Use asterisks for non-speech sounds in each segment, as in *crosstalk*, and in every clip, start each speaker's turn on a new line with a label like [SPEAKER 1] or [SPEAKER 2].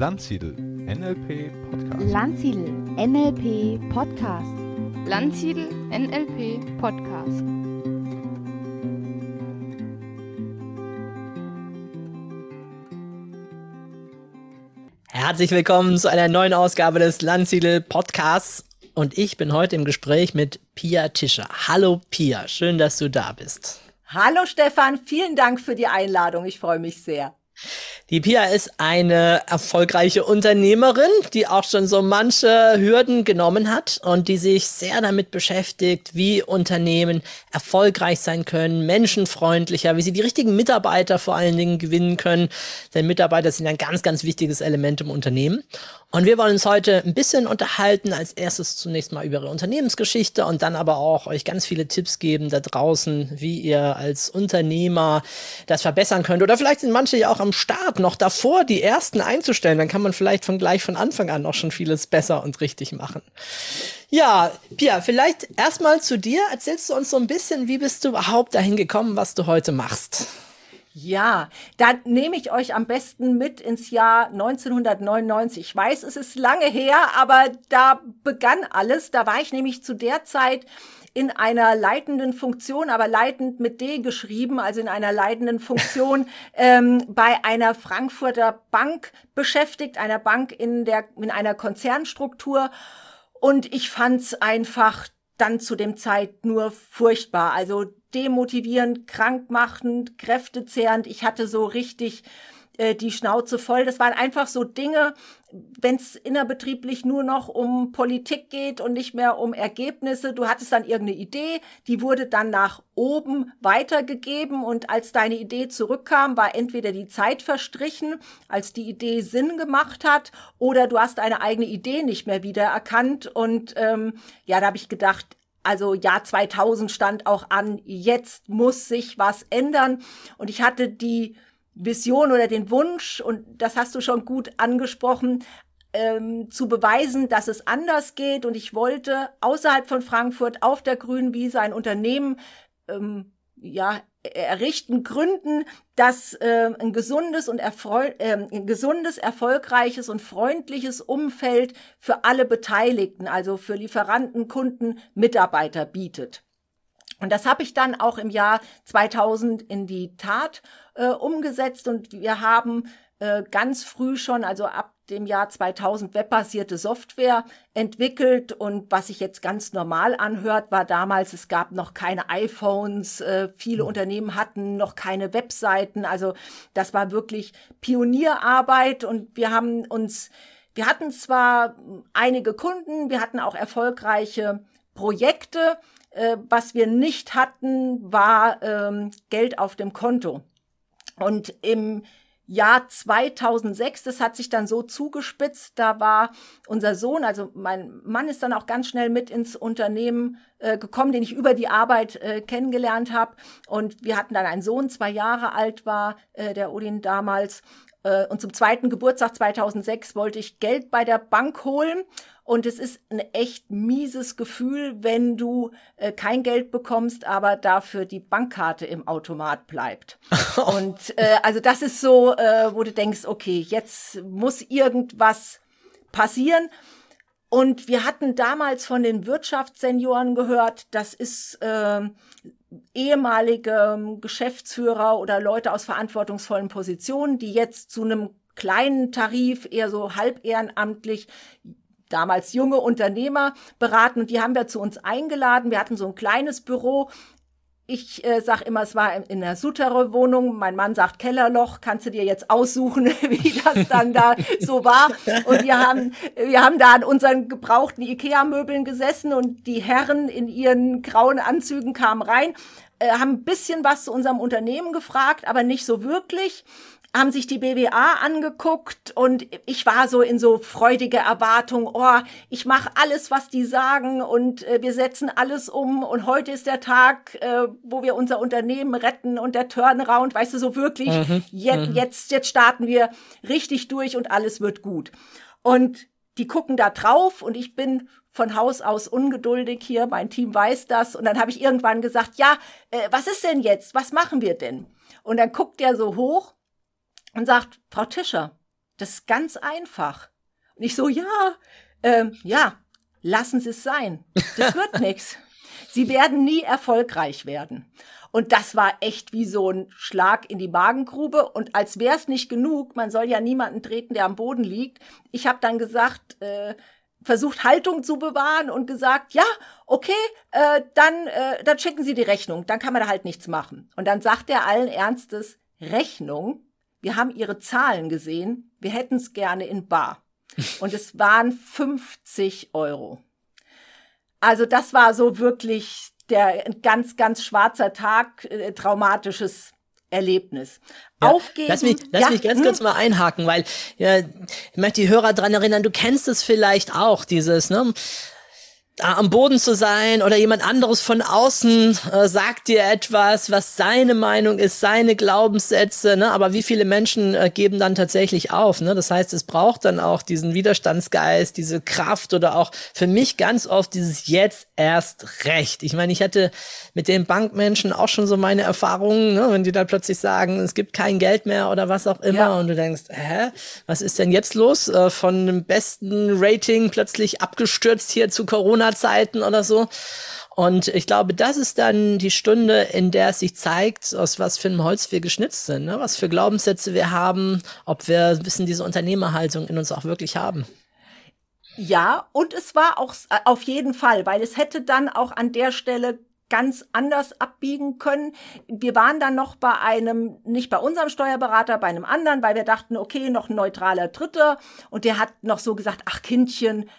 [SPEAKER 1] Landsiedel NLP Podcast.
[SPEAKER 2] Landsiedel NLP Podcast.
[SPEAKER 3] Landsiedel NLP Podcast.
[SPEAKER 4] Herzlich willkommen zu einer neuen Ausgabe des Landsiedel Podcasts. Und ich bin heute im Gespräch mit Pia Tischer. Hallo Pia, schön, dass du da bist.
[SPEAKER 5] Hallo Stefan, vielen Dank für die Einladung. Ich freue mich sehr.
[SPEAKER 4] Die Pia ist eine erfolgreiche Unternehmerin, die auch schon so manche Hürden genommen hat und die sich sehr damit beschäftigt, wie Unternehmen erfolgreich sein können, menschenfreundlicher, wie sie die richtigen Mitarbeiter vor allen Dingen gewinnen können. Denn Mitarbeiter sind ein ganz, ganz wichtiges Element im Unternehmen. Und wir wollen uns heute ein bisschen unterhalten. Als erstes zunächst mal über Ihre Unternehmensgeschichte und dann aber auch euch ganz viele Tipps geben da draußen, wie ihr als Unternehmer das verbessern könnt. Oder vielleicht sind manche ja auch am Start noch davor, die ersten einzustellen. Dann kann man vielleicht von gleich von Anfang an auch schon vieles besser und richtig machen. Ja, Pia, vielleicht erstmal zu dir. Erzählst du uns so ein bisschen, wie bist du überhaupt dahin gekommen, was du heute machst?
[SPEAKER 5] Ja, dann nehme ich euch am besten mit ins Jahr 1999. Ich weiß, es ist lange her, aber da begann alles. Da war ich nämlich zu der Zeit in einer leitenden Funktion, aber leitend mit D geschrieben, also in einer leitenden Funktion *laughs* ähm, bei einer Frankfurter Bank beschäftigt, einer Bank in der in einer Konzernstruktur. Und ich fand's einfach dann zu dem Zeit nur furchtbar. Also demotivierend, krankmachend, kräftezehrend. Ich hatte so richtig äh, die Schnauze voll. Das waren einfach so Dinge, wenn es innerbetrieblich nur noch um Politik geht und nicht mehr um Ergebnisse. Du hattest dann irgendeine Idee, die wurde dann nach oben weitergegeben und als deine Idee zurückkam, war entweder die Zeit verstrichen, als die Idee Sinn gemacht hat, oder du hast eine eigene Idee nicht mehr wiedererkannt. Und ähm, ja, da habe ich gedacht, also Jahr 2000 stand auch an, jetzt muss sich was ändern. Und ich hatte die Vision oder den Wunsch, und das hast du schon gut angesprochen, ähm, zu beweisen, dass es anders geht. Und ich wollte außerhalb von Frankfurt auf der grünen Wiese ein Unternehmen ähm, ja, errichten, gründen, das äh, ein gesundes und erfreu äh, ein gesundes, erfolgreiches und freundliches Umfeld für alle Beteiligten, also für Lieferanten, Kunden, Mitarbeiter bietet. Und das habe ich dann auch im Jahr 2000 in die Tat äh, umgesetzt und wir haben äh, ganz früh schon, also ab dem Jahr 2000 webbasierte Software entwickelt. Und was sich jetzt ganz normal anhört, war damals, es gab noch keine iPhones, äh, viele Unternehmen hatten noch keine Webseiten, also das war wirklich Pionierarbeit. Und wir haben uns, wir hatten zwar einige Kunden, wir hatten auch erfolgreiche Projekte, äh, was wir nicht hatten, war ähm, Geld auf dem Konto. Und im Jahr 2006, das hat sich dann so zugespitzt, da war unser Sohn, also mein Mann ist dann auch ganz schnell mit ins Unternehmen äh, gekommen, den ich über die Arbeit äh, kennengelernt habe. Und wir hatten dann einen Sohn, zwei Jahre alt war, äh, der Odin damals. Äh, und zum zweiten Geburtstag 2006 wollte ich Geld bei der Bank holen und es ist ein echt mieses Gefühl, wenn du äh, kein Geld bekommst, aber dafür die Bankkarte im Automat bleibt. *laughs* und äh, also das ist so, äh, wo du denkst, okay, jetzt muss irgendwas passieren. Und wir hatten damals von den Wirtschaftssenioren gehört, das ist äh, ehemalige Geschäftsführer oder Leute aus verantwortungsvollen Positionen, die jetzt zu einem kleinen Tarif, eher so halb ehrenamtlich, damals junge Unternehmer beraten und die haben wir zu uns eingeladen. Wir hatten so ein kleines Büro. Ich äh, sag immer, es war in der Sutere Wohnung. Mein Mann sagt Kellerloch. Kannst du dir jetzt aussuchen, *laughs* wie das dann da so war? Und wir haben, wir haben da an unseren gebrauchten Ikea-Möbeln gesessen und die Herren in ihren grauen Anzügen kamen rein, äh, haben ein bisschen was zu unserem Unternehmen gefragt, aber nicht so wirklich haben sich die BWA angeguckt und ich war so in so freudige Erwartung, oh, ich mache alles, was die sagen und äh, wir setzen alles um und heute ist der Tag, äh, wo wir unser Unternehmen retten und der Turnaround, weißt du, so wirklich, mhm. Jetzt, mhm. jetzt, jetzt starten wir richtig durch und alles wird gut. Und die gucken da drauf und ich bin von Haus aus ungeduldig hier, mein Team weiß das und dann habe ich irgendwann gesagt, ja, äh, was ist denn jetzt, was machen wir denn? Und dann guckt der so hoch und sagt, Frau Tischer, Das ist ganz einfach. Und ich so, ja, ähm, ja, lassen Sie es sein. Das wird *laughs* nichts. Sie werden nie erfolgreich werden. Und das war echt wie so ein Schlag in die Magengrube. Und als wäre es nicht genug, man soll ja niemanden treten, der am Boden liegt. Ich habe dann gesagt, äh, versucht Haltung zu bewahren und gesagt, ja, okay, äh, dann, äh, dann schicken Sie die Rechnung, dann kann man da halt nichts machen. Und dann sagt er allen Ernstes, Rechnung, wir haben Ihre Zahlen gesehen, wir hätten es gerne in Bar. Und es waren 50 Euro. Also das war so wirklich der ganz, ganz schwarzer Tag, äh, traumatisches Erlebnis.
[SPEAKER 4] Ja,
[SPEAKER 5] Aufgeben.
[SPEAKER 4] Lass mich, lass
[SPEAKER 5] ja,
[SPEAKER 4] mich ganz
[SPEAKER 5] hm.
[SPEAKER 4] kurz mal einhaken, weil ja, ich möchte die Hörer dran erinnern, du kennst es vielleicht auch, dieses, ne? Da am Boden zu sein oder jemand anderes von außen äh, sagt dir etwas, was seine Meinung ist, seine Glaubenssätze, ne? aber wie viele Menschen äh, geben dann tatsächlich auf? Ne? Das heißt, es braucht dann auch diesen Widerstandsgeist, diese Kraft oder auch für mich ganz oft dieses jetzt erst recht. Ich meine, ich hatte mit den Bankmenschen auch schon so meine Erfahrungen, ne? wenn die dann plötzlich sagen, es gibt kein Geld mehr oder was auch immer
[SPEAKER 5] Ja.
[SPEAKER 4] und du denkst, hä, was ist denn jetzt los? Äh, von dem besten Rating plötzlich abgestürzt hier zu Corona-Zeiten oder so. Und ich glaube, das ist dann die Stunde, in der es sich zeigt, aus was für einem Holz wir geschnitzt sind, ne? was für Glaubenssätze wir haben, ob wir ein bisschen diese Unternehmerhaltung in uns auch wirklich haben.
[SPEAKER 5] Ja, und es war auch äh, auf jeden Fall, weil es hätte dann auch an der Stelle ganz anders abbiegen können. Wir waren dann noch bei einem, nicht bei unserem Steuerberater, bei einem anderen, weil wir dachten, okay, noch ein neutraler Dritter. Und der hat noch so gesagt, ach Kindchen,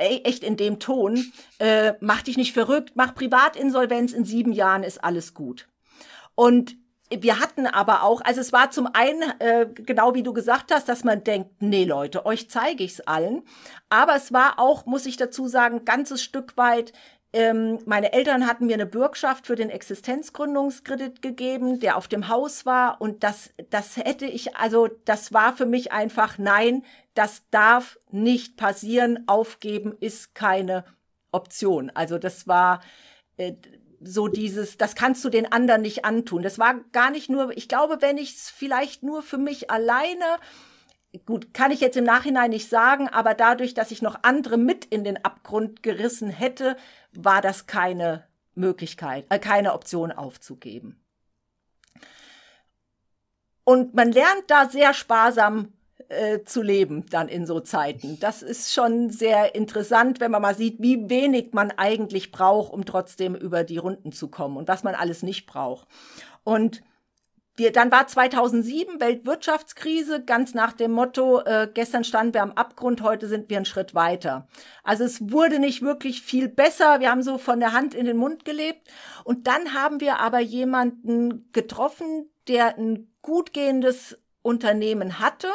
[SPEAKER 5] echt in dem Ton, äh, mach dich nicht verrückt, mach Privatinsolvenz, in sieben Jahren ist alles gut. Und wir hatten aber auch, also es war zum einen, äh, genau wie du gesagt hast, dass man denkt, nee Leute, euch zeige ich's allen. Aber es war auch, muss ich dazu sagen, ganzes Stück weit, ähm, meine Eltern hatten mir eine Bürgschaft für den Existenzgründungskredit gegeben, der auf dem Haus war. Und das, das hätte ich, also das war für mich einfach, nein, das darf nicht passieren. Aufgeben ist keine Option. Also das war äh, so dieses, das kannst du den anderen nicht antun. Das war gar nicht nur, ich glaube, wenn ich es vielleicht nur für mich alleine, gut, kann ich jetzt im Nachhinein nicht sagen, aber dadurch, dass ich noch andere mit in den Abgrund gerissen hätte, war das keine Möglichkeit, äh, keine Option aufzugeben. Und man lernt da sehr sparsam äh, zu leben dann in so Zeiten. Das ist schon sehr interessant, wenn man mal sieht, wie wenig man eigentlich braucht, um trotzdem über die Runden zu kommen und was man alles nicht braucht. Und wir, dann war 2007 Weltwirtschaftskrise, ganz nach dem Motto, äh, gestern standen wir am Abgrund, heute sind wir einen Schritt weiter. Also es wurde nicht wirklich viel besser, wir haben so von der Hand in den Mund gelebt. Und dann haben wir aber jemanden getroffen, der ein gut gehendes Unternehmen hatte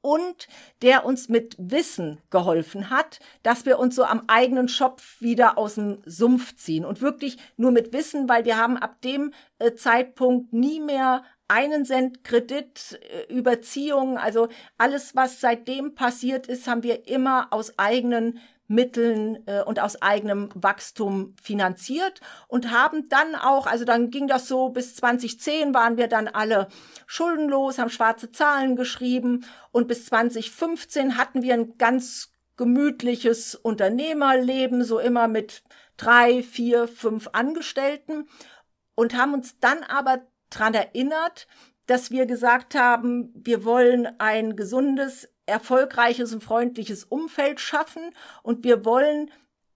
[SPEAKER 5] und der uns mit Wissen geholfen hat, dass wir uns so am eigenen Schopf wieder aus dem Sumpf ziehen und wirklich nur mit Wissen, weil wir haben ab dem äh, Zeitpunkt nie mehr einen Cent Kredit, äh, Überziehungen, also alles, was seitdem passiert ist, haben wir immer aus eigenen Mitteln äh, und aus eigenem Wachstum finanziert und haben dann auch, also dann ging das so bis 2010 waren wir dann alle schuldenlos, haben schwarze Zahlen geschrieben und bis 2015 hatten wir ein ganz gemütliches Unternehmerleben, so immer mit drei, vier, fünf Angestellten und haben uns dann aber dran erinnert, dass wir gesagt haben, wir wollen ein gesundes, erfolgreiches und freundliches Umfeld schaffen und wir wollen,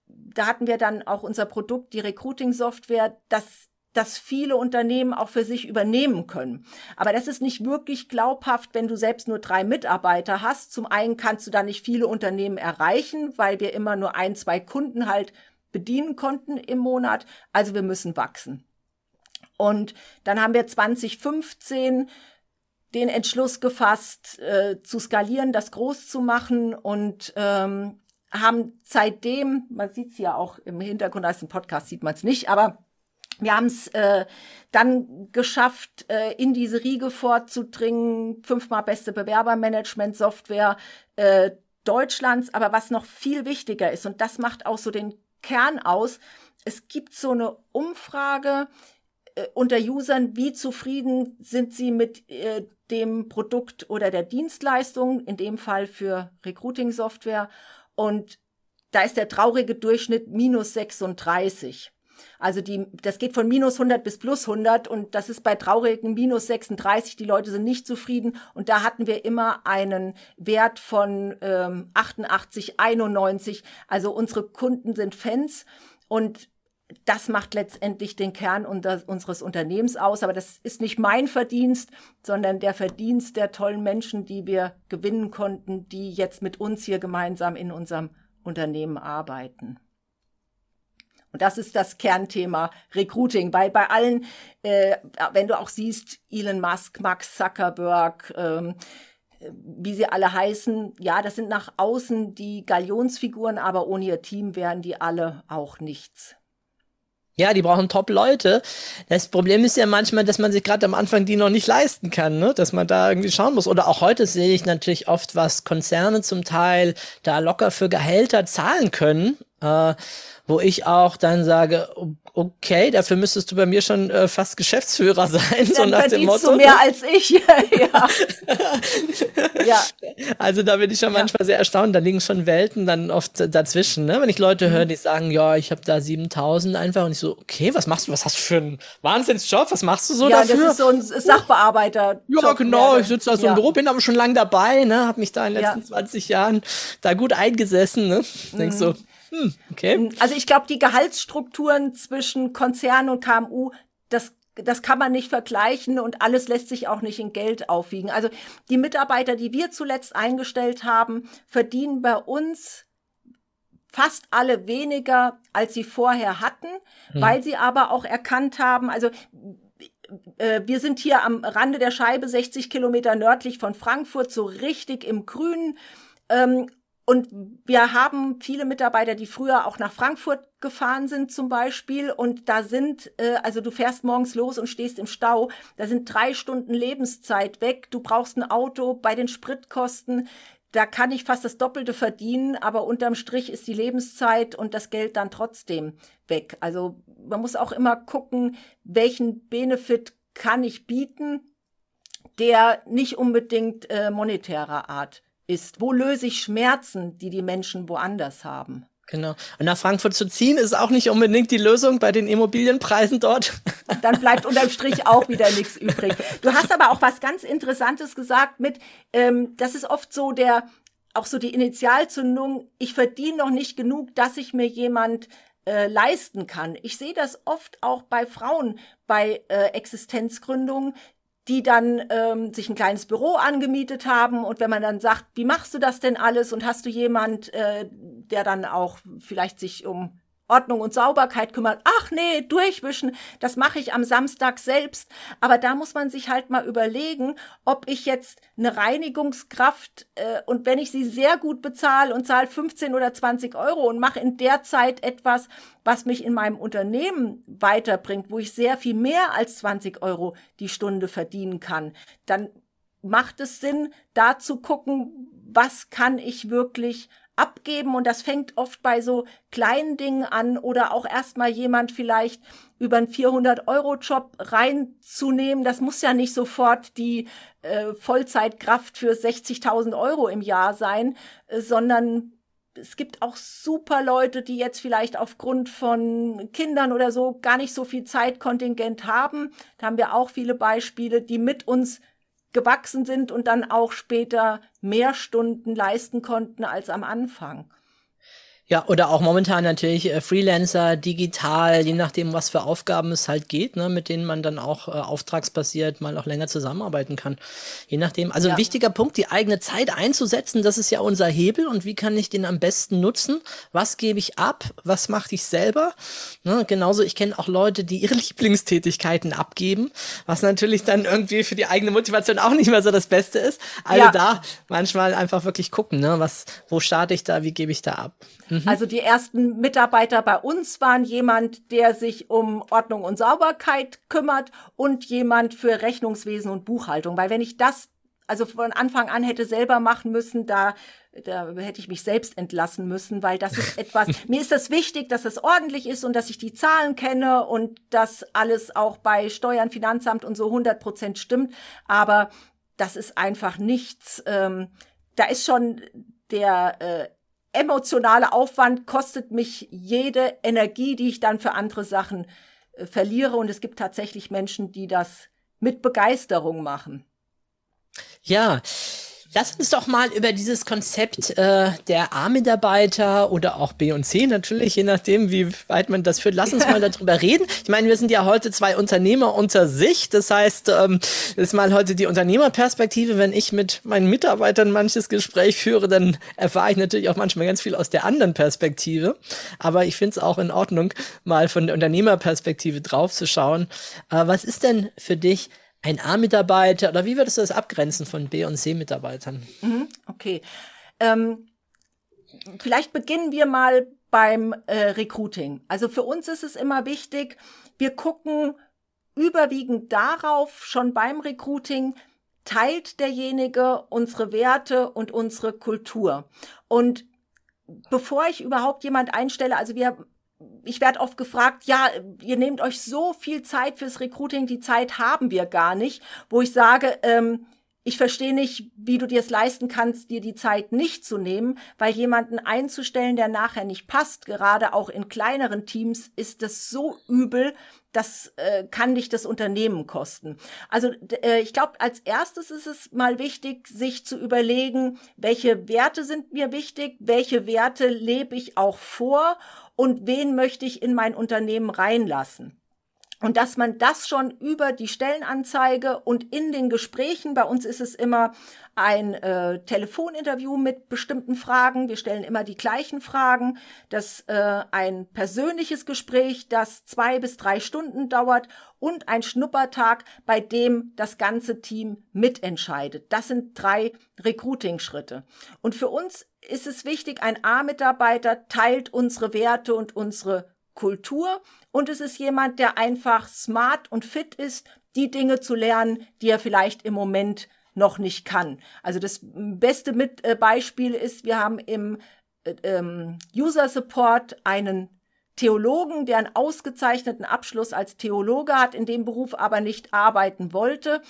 [SPEAKER 5] da hatten wir dann auch unser Produkt, die Recruiting-Software, dass das viele Unternehmen auch für sich übernehmen können. Aber das ist nicht wirklich glaubhaft, wenn du selbst nur drei Mitarbeiter hast. Zum einen kannst du da nicht viele Unternehmen erreichen, weil wir immer nur ein, zwei Kunden halt bedienen konnten im Monat. Also wir müssen wachsen. Und dann haben wir 2015 den Entschluss gefasst, äh, zu skalieren, das groß zu machen und ähm, haben seitdem, man sieht es ja auch im Hintergrund, als ein Podcast sieht man es nicht, aber wir haben es äh, dann geschafft, äh, in diese Riege vorzudringen, fünfmal beste Bewerbermanagement-Software äh, Deutschlands. Aber was noch viel wichtiger ist, und das macht auch so den Kern aus, es gibt so eine Umfrage äh, unter Usern, wie zufrieden sind sie mit äh, dem Produkt oder der Dienstleistung, in dem Fall für Recruiting-Software. Und da ist der traurige Durchschnitt minus 36. Also die, das geht von minus 100 bis plus 100 und das ist bei traurigen minus 36. Die Leute sind nicht zufrieden und da hatten wir immer einen Wert von ähm, 88, 91. Also unsere Kunden sind Fans und das macht letztendlich den Kern unseres Unternehmens aus. Aber das ist nicht mein Verdienst, sondern der Verdienst der tollen Menschen, die wir gewinnen konnten, die jetzt mit uns hier gemeinsam in unserem Unternehmen arbeiten. Und das ist das Kernthema Recruiting, weil bei allen, äh, wenn du auch siehst, Elon Musk, Max Zuckerberg, ähm, wie sie alle heißen, ja, das sind nach außen die Galionsfiguren, aber ohne ihr Team wären die alle auch nichts.
[SPEAKER 4] Ja, die brauchen Top-Leute. Das Problem ist ja manchmal, dass man sich gerade am Anfang die noch nicht leisten kann, ne? dass man da irgendwie schauen muss. Oder auch heute sehe ich natürlich oft, was Konzerne zum Teil da locker für Gehälter zahlen können. Äh, wo ich auch dann sage, okay, dafür müsstest du bei mir schon äh, fast Geschäftsführer *laughs* sein, dann
[SPEAKER 5] so nach dem Motto. Du mehr als ich. *laughs* ja. *laughs*
[SPEAKER 4] ja. Also da bin ich schon manchmal sehr erstaunt, da liegen schon Welten dann oft dazwischen, ne? Wenn ich Leute höre, mhm. die sagen, ja, ich habe da 7000 einfach und ich so, okay, was machst du? Was hast du für einen Wahnsinnsjob? Was machst du so ja, dafür? Ja,
[SPEAKER 5] das ist so ein Sachbearbeiter.
[SPEAKER 4] Ja, genau, ich sitze da so ja. im Büro, bin aber schon lange dabei, ne? Habe mich da in den letzten ja. 20 Jahren da gut eingesessen, ne? Mhm. So, hm, okay.
[SPEAKER 5] Also ich glaube, die Gehaltsstrukturen zwischen Konzern und KMU, das das kann man nicht vergleichen und alles lässt sich auch nicht in Geld aufwiegen. Also die Mitarbeiter, die wir zuletzt eingestellt haben, verdienen bei uns fast alle weniger, als sie vorher hatten, hm. weil sie aber auch erkannt haben, also äh, wir sind hier am Rande der Scheibe, 60 Kilometer nördlich von Frankfurt, so richtig im Grünen. Und wir haben viele Mitarbeiter, die früher auch nach Frankfurt gefahren sind zum Beispiel. Und da sind, äh, also du fährst morgens los und stehst im Stau. Da sind drei Stunden Lebenszeit weg. Du brauchst ein Auto bei den Spritkosten. Da kann ich fast das Doppelte verdienen, aber unterm Strich ist die Lebenszeit und das Geld dann trotzdem weg. Also man muss auch immer gucken, welchen Benefit kann ich bieten, der nicht unbedingt äh, monetärer Art ist. Wo löse ich Schmerzen, die die Menschen woanders haben?
[SPEAKER 4] Genau. Und nach Frankfurt zu ziehen ist auch nicht unbedingt die Lösung bei den Immobilienpreisen dort. *laughs*
[SPEAKER 5] Dann bleibt unterm Strich auch wieder nichts übrig. Du hast aber auch was ganz Interessantes gesagt mit, ähm, das ist oft so der, auch so die Initialzündung, ich verdiene noch nicht genug, dass ich mir jemand äh, leisten kann. Ich sehe das oft auch bei Frauen bei äh, Existenzgründungen, die dann ähm, sich ein kleines Büro angemietet haben. Und wenn man dann sagt, wie machst du das denn alles? Und hast du jemand, äh, der dann auch vielleicht sich um Ordnung und Sauberkeit kümmert. Ach nee, durchwischen, das mache ich am Samstag selbst. Aber da muss man sich halt mal überlegen, ob ich jetzt eine Reinigungskraft äh, und wenn ich sie sehr gut bezahle und zahle 15 oder 20 Euro und mache in der Zeit etwas, was mich in meinem Unternehmen weiterbringt, wo ich sehr viel mehr als 20 Euro die Stunde verdienen kann, dann macht es Sinn, da zu gucken, was kann ich wirklich abgeben und das fängt oft bei so kleinen Dingen an oder auch erstmal jemand vielleicht über einen 400-Euro-Job reinzunehmen. Das muss ja nicht sofort die äh, Vollzeitkraft für 60.000 Euro im Jahr sein, äh, sondern es gibt auch super Leute, die jetzt vielleicht aufgrund von Kindern oder so gar nicht so viel Zeitkontingent haben. Da haben wir auch viele Beispiele, die mit uns gewachsen sind und dann auch später mehr Stunden leisten konnten als am Anfang.
[SPEAKER 4] Ja, oder auch momentan natürlich äh, Freelancer, digital, je nachdem, was für Aufgaben es halt geht, ne, mit denen man dann auch äh, auftragsbasiert mal auch länger zusammenarbeiten kann. Je nachdem. Also ja. ein wichtiger Punkt, die eigene Zeit einzusetzen, das ist ja unser Hebel und wie kann ich den am besten nutzen? Was gebe ich ab? Was mache ich selber? Ne, genauso, ich kenne auch Leute, die ihre *laughs* Lieblingstätigkeiten abgeben, was natürlich dann irgendwie für die eigene Motivation auch nicht mehr so das Beste ist. Also ja. da manchmal einfach wirklich gucken, ne, was, wo starte ich da, wie gebe ich da ab?
[SPEAKER 5] Mhm. Also die ersten Mitarbeiter bei uns waren jemand, der sich um Ordnung und Sauberkeit kümmert und jemand für Rechnungswesen und Buchhaltung. Weil wenn ich das also von Anfang an hätte selber machen müssen, da, da hätte ich mich selbst entlassen müssen, weil das ist *laughs* etwas, mir ist das wichtig, dass es ordentlich ist und dass ich die Zahlen kenne und dass alles auch bei Steuern, Finanzamt und so 100 Prozent stimmt. Aber das ist einfach nichts. Ähm, da ist schon der äh, emotionale Aufwand kostet mich jede Energie, die ich dann für andere Sachen äh, verliere. Und es gibt tatsächlich Menschen, die das mit Begeisterung machen.
[SPEAKER 4] Ja, Lass uns doch mal über dieses Konzept äh, der A-Mitarbeiter oder auch B und C natürlich, je nachdem, wie weit man das führt. Lass uns mal *laughs* darüber reden. Ich meine, wir sind ja heute zwei Unternehmer unter sich. Das heißt, ähm, das ist mal heute die Unternehmerperspektive. Wenn ich mit meinen Mitarbeitern manches Gespräch führe, dann erfahre ich natürlich auch manchmal ganz viel aus der anderen Perspektive. Aber ich finde es auch in Ordnung, mal von der Unternehmerperspektive draufzuschauen. Äh, was ist denn für dich ein A-Mitarbeiter oder wie würdest du das abgrenzen von B- und C-Mitarbeitern?
[SPEAKER 5] Mhm, okay. Ähm, vielleicht beginnen wir mal beim äh, Recruiting. Also für uns ist es immer wichtig, wir gucken überwiegend darauf, schon beim Recruiting, teilt derjenige unsere Werte und unsere Kultur. Und bevor ich überhaupt jemand einstelle, also wir ich werde oft gefragt, ja, ihr nehmt euch so viel Zeit fürs Recruiting, die Zeit haben wir gar nicht, wo ich sage, ähm, ich verstehe nicht, wie du dir es leisten kannst, dir die Zeit nicht zu nehmen, weil jemanden einzustellen, der nachher nicht passt, gerade auch in kleineren Teams, ist das so übel, das äh, kann dich das Unternehmen kosten. Also äh, ich glaube, als erstes ist es mal wichtig, sich zu überlegen, welche Werte sind mir wichtig, welche Werte lebe ich auch vor und wen möchte ich in mein Unternehmen reinlassen. Und dass man das schon über die Stellenanzeige und in den Gesprächen, bei uns ist es immer ein äh, Telefoninterview mit bestimmten Fragen, wir stellen immer die gleichen Fragen, das äh, ein persönliches Gespräch, das zwei bis drei Stunden dauert und ein Schnuppertag, bei dem das ganze Team mitentscheidet. Das sind drei Recruiting-Schritte. Und für uns ist es wichtig, ein A-Mitarbeiter teilt unsere Werte und unsere Kultur und es ist jemand, der einfach smart und fit ist, die Dinge zu lernen, die er vielleicht im Moment noch nicht kann. Also das beste mit, äh, Beispiel ist, wir haben im äh, ähm, User Support einen Theologen, der einen ausgezeichneten Abschluss als Theologe hat, in dem Beruf aber nicht arbeiten wollte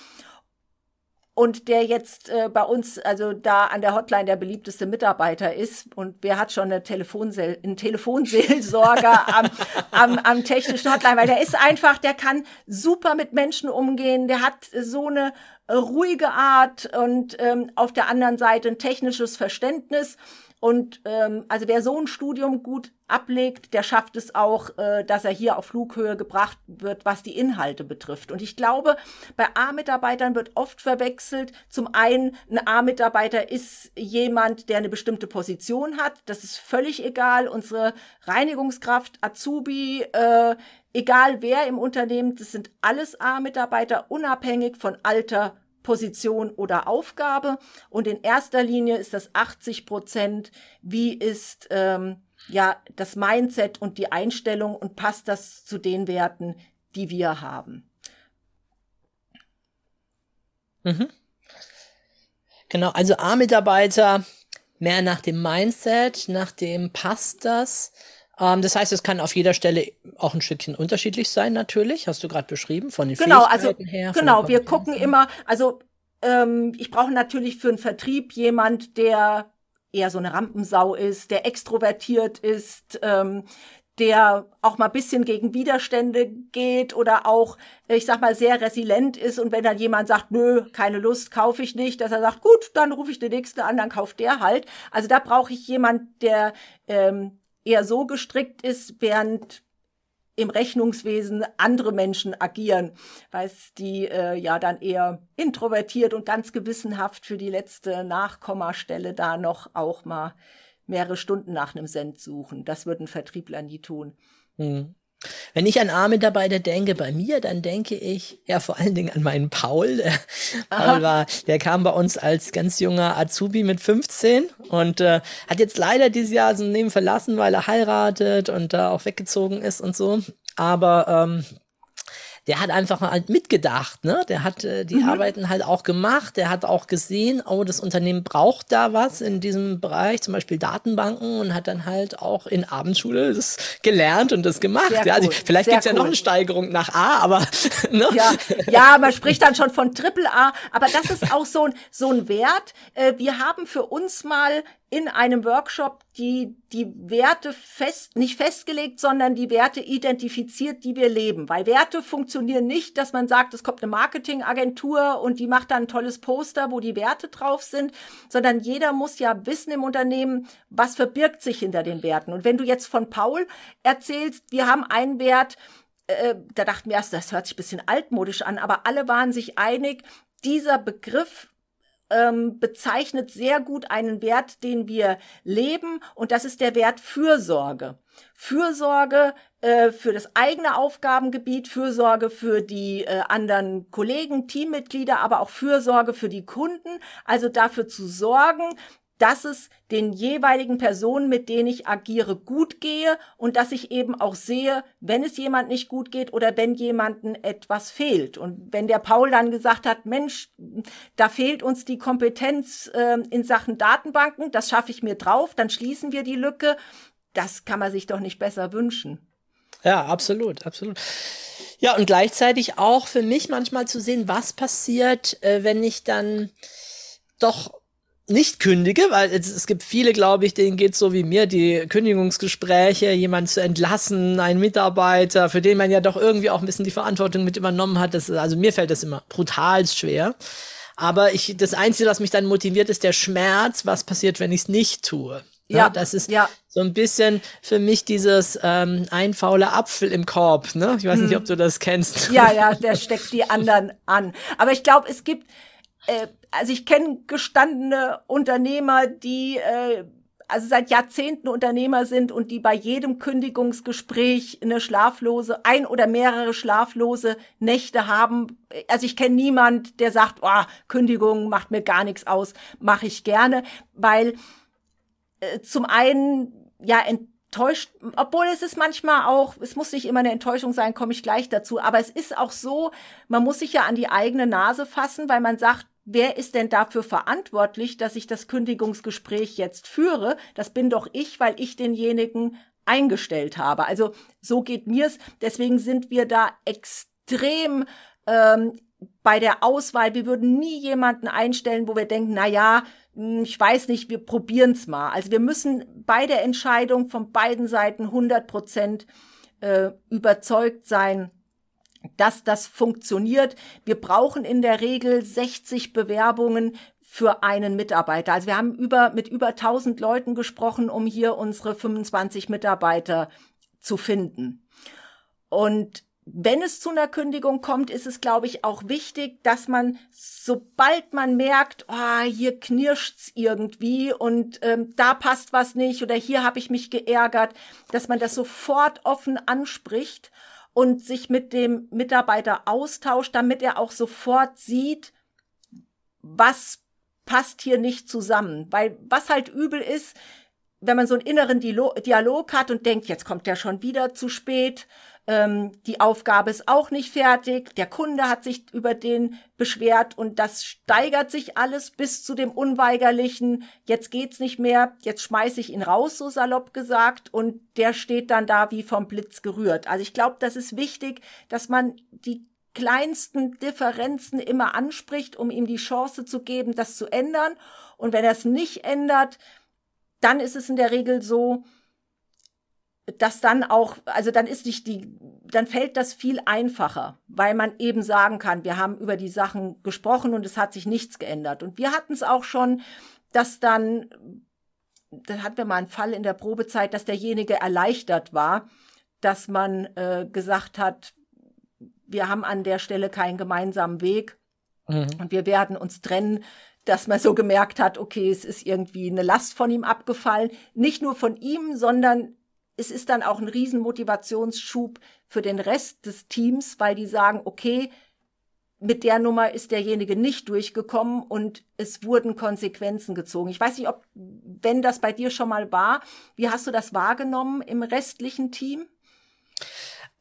[SPEAKER 5] und der jetzt äh, bei uns, also da an der Hotline der beliebteste Mitarbeiter ist und wer hat schon eine Telefonsel einen Telefonseelsorger *laughs* am, am, am technischen Hotline, weil der ist einfach, der kann super mit Menschen umgehen, der hat so eine ruhige Art und ähm, auf der anderen Seite ein technisches Verständnis und ähm, also wer so ein Studium gut ablegt, der schafft es auch, äh, dass er hier auf Flughöhe gebracht wird, was die Inhalte betrifft. Und ich glaube, bei A-Mitarbeitern wird oft verwechselt. Zum einen, ein A-Mitarbeiter ist jemand, der eine bestimmte Position hat. Das ist völlig egal. Unsere Reinigungskraft, Azubi, äh, egal wer im Unternehmen, das sind alles A-Mitarbeiter, unabhängig von Alter Position oder Aufgabe. Und in erster Linie ist das 80 Prozent. Wie ist ähm, ja das Mindset und die Einstellung und passt das zu den Werten, die wir haben?
[SPEAKER 4] Mhm. Genau, also A-Mitarbeiter mehr nach dem Mindset, nach dem passt das. Ähm, das heißt, es kann auf jeder Stelle auch ein Stückchen unterschiedlich sein, natürlich. Hast du gerade beschrieben, von den
[SPEAKER 5] genau, also,
[SPEAKER 4] her.
[SPEAKER 5] Genau, wir gucken immer, also ähm, ich brauche natürlich für einen Vertrieb jemand, der eher so eine Rampensau ist, der extrovertiert ist, ähm, der auch mal bisschen gegen Widerstände geht oder auch, ich sag mal, sehr resilient ist. Und wenn dann jemand sagt, nö, keine Lust, kaufe ich nicht, dass er sagt, gut, dann rufe ich den nächsten an, dann kauft der halt. Also da brauche ich jemand, der ähm, eher so gestrickt ist, während im Rechnungswesen andere Menschen agieren, weil die äh, ja dann eher introvertiert und ganz gewissenhaft für die letzte Nachkommastelle da noch auch mal mehrere Stunden nach einem Cent suchen. Das würden Vertriebler nie tun.
[SPEAKER 4] Hm. Wenn ich an A-Mitarbeiter denke, bei mir, dann denke ich ja vor allen Dingen an meinen Paul. Der, *laughs* Paul war, der kam bei uns als ganz junger Azubi mit 15 und äh, hat jetzt leider dieses Jahr so ein Leben verlassen, weil er heiratet und da auch weggezogen ist und so. Aber ähm, der hat einfach halt mitgedacht, ne? Der hat äh, die mhm. Arbeiten halt auch gemacht, der hat auch gesehen, oh, das Unternehmen braucht da was in diesem Bereich, zum Beispiel Datenbanken und hat dann halt auch in Abendschule das gelernt und das gemacht. Sehr ja, also vielleicht gibt es ja cool. noch eine Steigerung nach A, aber *laughs*
[SPEAKER 5] ne? ja, ja, man spricht dann schon von Triple A, aber das ist auch so ein, so ein Wert. Äh, wir haben für uns mal in einem Workshop die, die Werte fest, nicht festgelegt, sondern die Werte identifiziert, die wir leben. Weil Werte funktionieren nicht, dass man sagt, es kommt eine Marketingagentur und die macht dann ein tolles Poster, wo die Werte drauf sind, sondern jeder muss ja wissen im Unternehmen, was verbirgt sich hinter den Werten. Und wenn du jetzt von Paul erzählst, wir haben einen Wert, äh, da dachten wir erst, das hört sich ein bisschen altmodisch an, aber alle waren sich einig, dieser Begriff ähm, bezeichnet sehr gut einen Wert, den wir leben, und das ist der Wert Fürsorge. Fürsorge äh, für das eigene Aufgabengebiet, Fürsorge für die äh, anderen Kollegen, Teammitglieder, aber auch Fürsorge für die Kunden. Also dafür zu sorgen, dass es den jeweiligen Personen, mit denen ich agiere, gut gehe und dass ich eben auch sehe, wenn es jemand nicht gut geht oder wenn jemandem etwas fehlt. Und wenn der Paul dann gesagt hat, Mensch, da fehlt uns die Kompetenz äh, in Sachen Datenbanken, das schaffe ich mir drauf, dann schließen wir die Lücke. Das kann man sich doch nicht besser wünschen.
[SPEAKER 4] Ja, absolut, absolut. Ja, und gleichzeitig auch für mich manchmal zu sehen, was passiert, äh, wenn ich dann doch nicht kündige, weil es, es gibt viele, glaube ich, denen geht so wie mir, die Kündigungsgespräche, jemanden zu entlassen, einen Mitarbeiter, für den man ja doch irgendwie auch ein bisschen die Verantwortung mit übernommen hat. Das, also mir fällt das immer brutal schwer. Aber ich, das Einzige, was mich dann motiviert, ist der Schmerz, was passiert, wenn ich es nicht tue. Ja, ja, das ist ja. so ein bisschen für mich dieses ähm, ein fauler Apfel im Korb. Ne? Ich weiß hm. nicht, ob du das kennst.
[SPEAKER 5] Ja, ja, der steckt die anderen an. Aber ich glaube, es gibt äh, also ich kenne gestandene Unternehmer, die äh, also seit Jahrzehnten Unternehmer sind und die bei jedem Kündigungsgespräch eine schlaflose, ein oder mehrere schlaflose Nächte haben. Also ich kenne niemand, der sagt, oh, Kündigung macht mir gar nichts aus, mache ich gerne, weil äh, zum einen ja enttäuscht, obwohl es ist manchmal auch, es muss nicht immer eine Enttäuschung sein, komme ich gleich dazu, aber es ist auch so, man muss sich ja an die eigene Nase fassen, weil man sagt, wer ist denn dafür verantwortlich, dass ich das Kündigungsgespräch jetzt führe? Das bin doch ich, weil ich denjenigen eingestellt habe. Also so geht mir's. Deswegen sind wir da extrem ähm, bei der Auswahl. Wir würden nie jemanden einstellen, wo wir denken, na ja, hm, ich weiß nicht, wir probieren's mal. Also wir müssen bei der Entscheidung von beiden Seiten 100 Prozent äh, überzeugt sein, dass das funktioniert. Wir brauchen in der Regel 60 Bewerbungen für einen Mitarbeiter. Also wir haben über, mit über 1000 Leuten gesprochen, um hier unsere 25 Mitarbeiter zu finden. Und wenn es zu einer Kündigung kommt, ist es, glaube ich, auch wichtig, dass man, sobald man merkt, oh, hier knirscht's irgendwie und ähm, da passt was nicht oder hier habe ich mich geärgert, dass man das sofort offen anspricht und sich mit dem Mitarbeiter austauscht, damit er auch sofort sieht, was passt hier nicht zusammen. Weil was halt übel ist, wenn man so einen inneren Dialog hat und denkt, jetzt kommt der schon wieder zu spät ähm, die Aufgabe ist auch nicht fertig, der Kunde hat sich über den beschwert und das steigert sich alles bis zu dem unweigerlichen, jetzt geht's nicht mehr, jetzt schmeiße ich ihn raus, so salopp gesagt, und der steht dann da wie vom Blitz gerührt. Also ich glaube, das ist wichtig, dass man die kleinsten Differenzen immer anspricht, um ihm die Chance zu geben, das zu ändern. Und wenn er es nicht ändert, dann ist es in der Regel so, dass dann auch, also dann ist nicht die, dann fällt das viel einfacher, weil man eben sagen kann, wir haben über die Sachen gesprochen und es hat sich nichts geändert. Und wir hatten es auch schon, dass dann, da hatten wir mal einen Fall in der Probezeit, dass derjenige erleichtert war, dass man äh, gesagt hat, wir haben an der Stelle keinen gemeinsamen Weg mhm. und wir werden uns trennen dass man so gemerkt hat, okay, es ist irgendwie eine Last von ihm abgefallen. Nicht nur von ihm, sondern es ist dann auch ein Riesenmotivationsschub für den Rest des Teams, weil die sagen, okay, mit der Nummer ist derjenige nicht durchgekommen und es wurden Konsequenzen gezogen. Ich weiß nicht, ob, wenn das bei dir schon mal war, wie hast du das wahrgenommen im restlichen Team?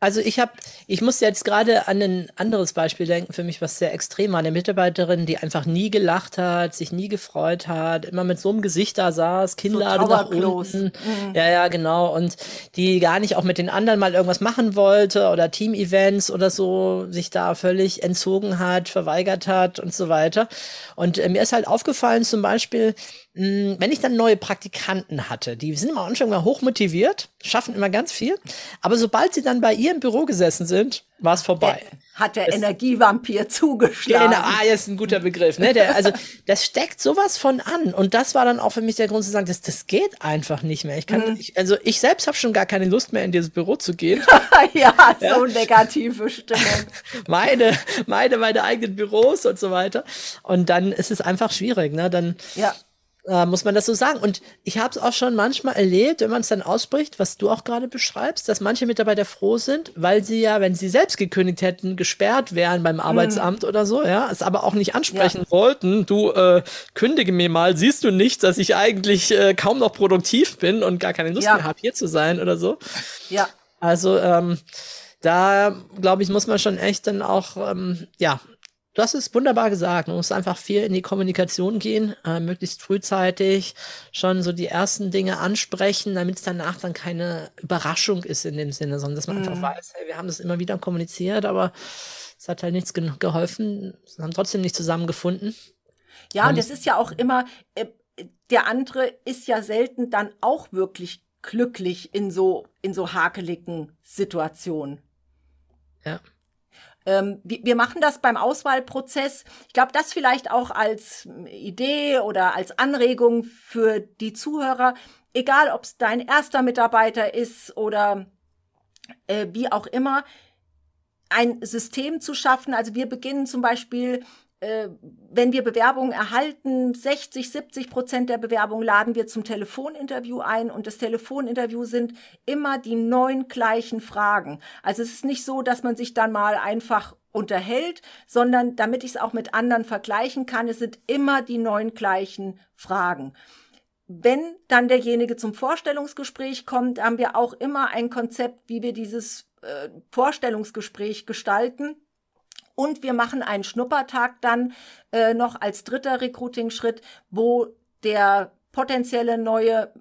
[SPEAKER 4] Also ich habe, ich muss jetzt gerade an ein anderes Beispiel denken, für mich was sehr extrem war. Eine Mitarbeiterin, die einfach nie gelacht hat, sich nie gefreut hat, immer mit so einem Gesicht da saß, Kinnlade so nach unten. Mhm. Ja, ja, genau. Und die gar nicht auch mit den anderen mal irgendwas machen wollte oder Team-Events oder so, sich da völlig entzogen hat, verweigert hat und so weiter. Und äh, mir ist halt aufgefallen zum Beispiel, wenn ich dann neue Praktikanten hatte, die sind immer Anfang mal hochmotiviert, schaffen immer ganz viel, aber sobald sie dann bei ihr im Büro gesessen sind, war es vorbei.
[SPEAKER 5] Hat der es, Energievampir *laughs* zugeschlagen.
[SPEAKER 4] Genau, ah, ist ein guter Begriff. Ne? Der, also das steckt sowas von an und das war dann auch für mich der Grund zu sagen, das, das geht einfach nicht mehr. Ich kann, mhm. ich, also ich selbst habe schon gar keine Lust mehr in dieses Büro zu gehen. *laughs*
[SPEAKER 5] ja, ja, so negative Stimmung. *laughs*
[SPEAKER 4] meine, meine, meine eigenen Büros und so weiter. Und dann ist es einfach schwierig. Ne? Dann ja äh, muss man das so sagen. Und ich habe es auch schon manchmal erlebt, wenn man es dann ausspricht, was du auch gerade beschreibst, dass manche Mitarbeiter froh sind, weil sie ja, wenn sie selbst gekündigt hätten, gesperrt wären beim Arbeitsamt mm. oder so, ja, es aber auch nicht ansprechen ja. wollten. Du äh, kündige mir mal, siehst du nicht, dass ich eigentlich äh, kaum noch produktiv bin und gar keine Lust ja. mehr habe, hier zu sein oder so.
[SPEAKER 5] Ja.
[SPEAKER 4] Also ähm, da glaube ich, muss man schon echt dann auch ähm, ja Du hast es wunderbar gesagt. Man muss einfach viel in die Kommunikation gehen, äh, möglichst frühzeitig schon so die ersten Dinge ansprechen, damit es danach dann keine Überraschung ist in dem Sinne, sondern dass man mhm. einfach weiß, hey, wir haben das immer wieder kommuniziert, aber es hat halt nichts ge geholfen. Wir haben trotzdem nicht zusammengefunden.
[SPEAKER 5] Ja, und das ist ja auch immer, äh, der andere ist ja selten dann auch wirklich glücklich in so, in so hakeligen Situationen.
[SPEAKER 4] Ja.
[SPEAKER 5] Ähm, wir, wir machen das beim Auswahlprozess. Ich glaube, das vielleicht auch als Idee oder als Anregung für die Zuhörer, egal ob es dein erster Mitarbeiter ist oder äh, wie auch immer, ein System zu schaffen. Also wir beginnen zum Beispiel wenn wir Bewerbungen erhalten, 60, 70 Prozent der Bewerbungen laden wir zum Telefoninterview ein und das Telefoninterview sind immer die neun gleichen Fragen. Also es ist nicht so, dass man sich dann mal einfach unterhält, sondern damit ich es auch mit anderen vergleichen kann, es sind immer die neun gleichen Fragen. Wenn dann derjenige zum Vorstellungsgespräch kommt, haben wir auch immer ein Konzept, wie wir dieses äh, Vorstellungsgespräch gestalten und wir machen einen Schnuppertag dann äh, noch als dritter Recruiting-Schritt, wo der potenzielle neue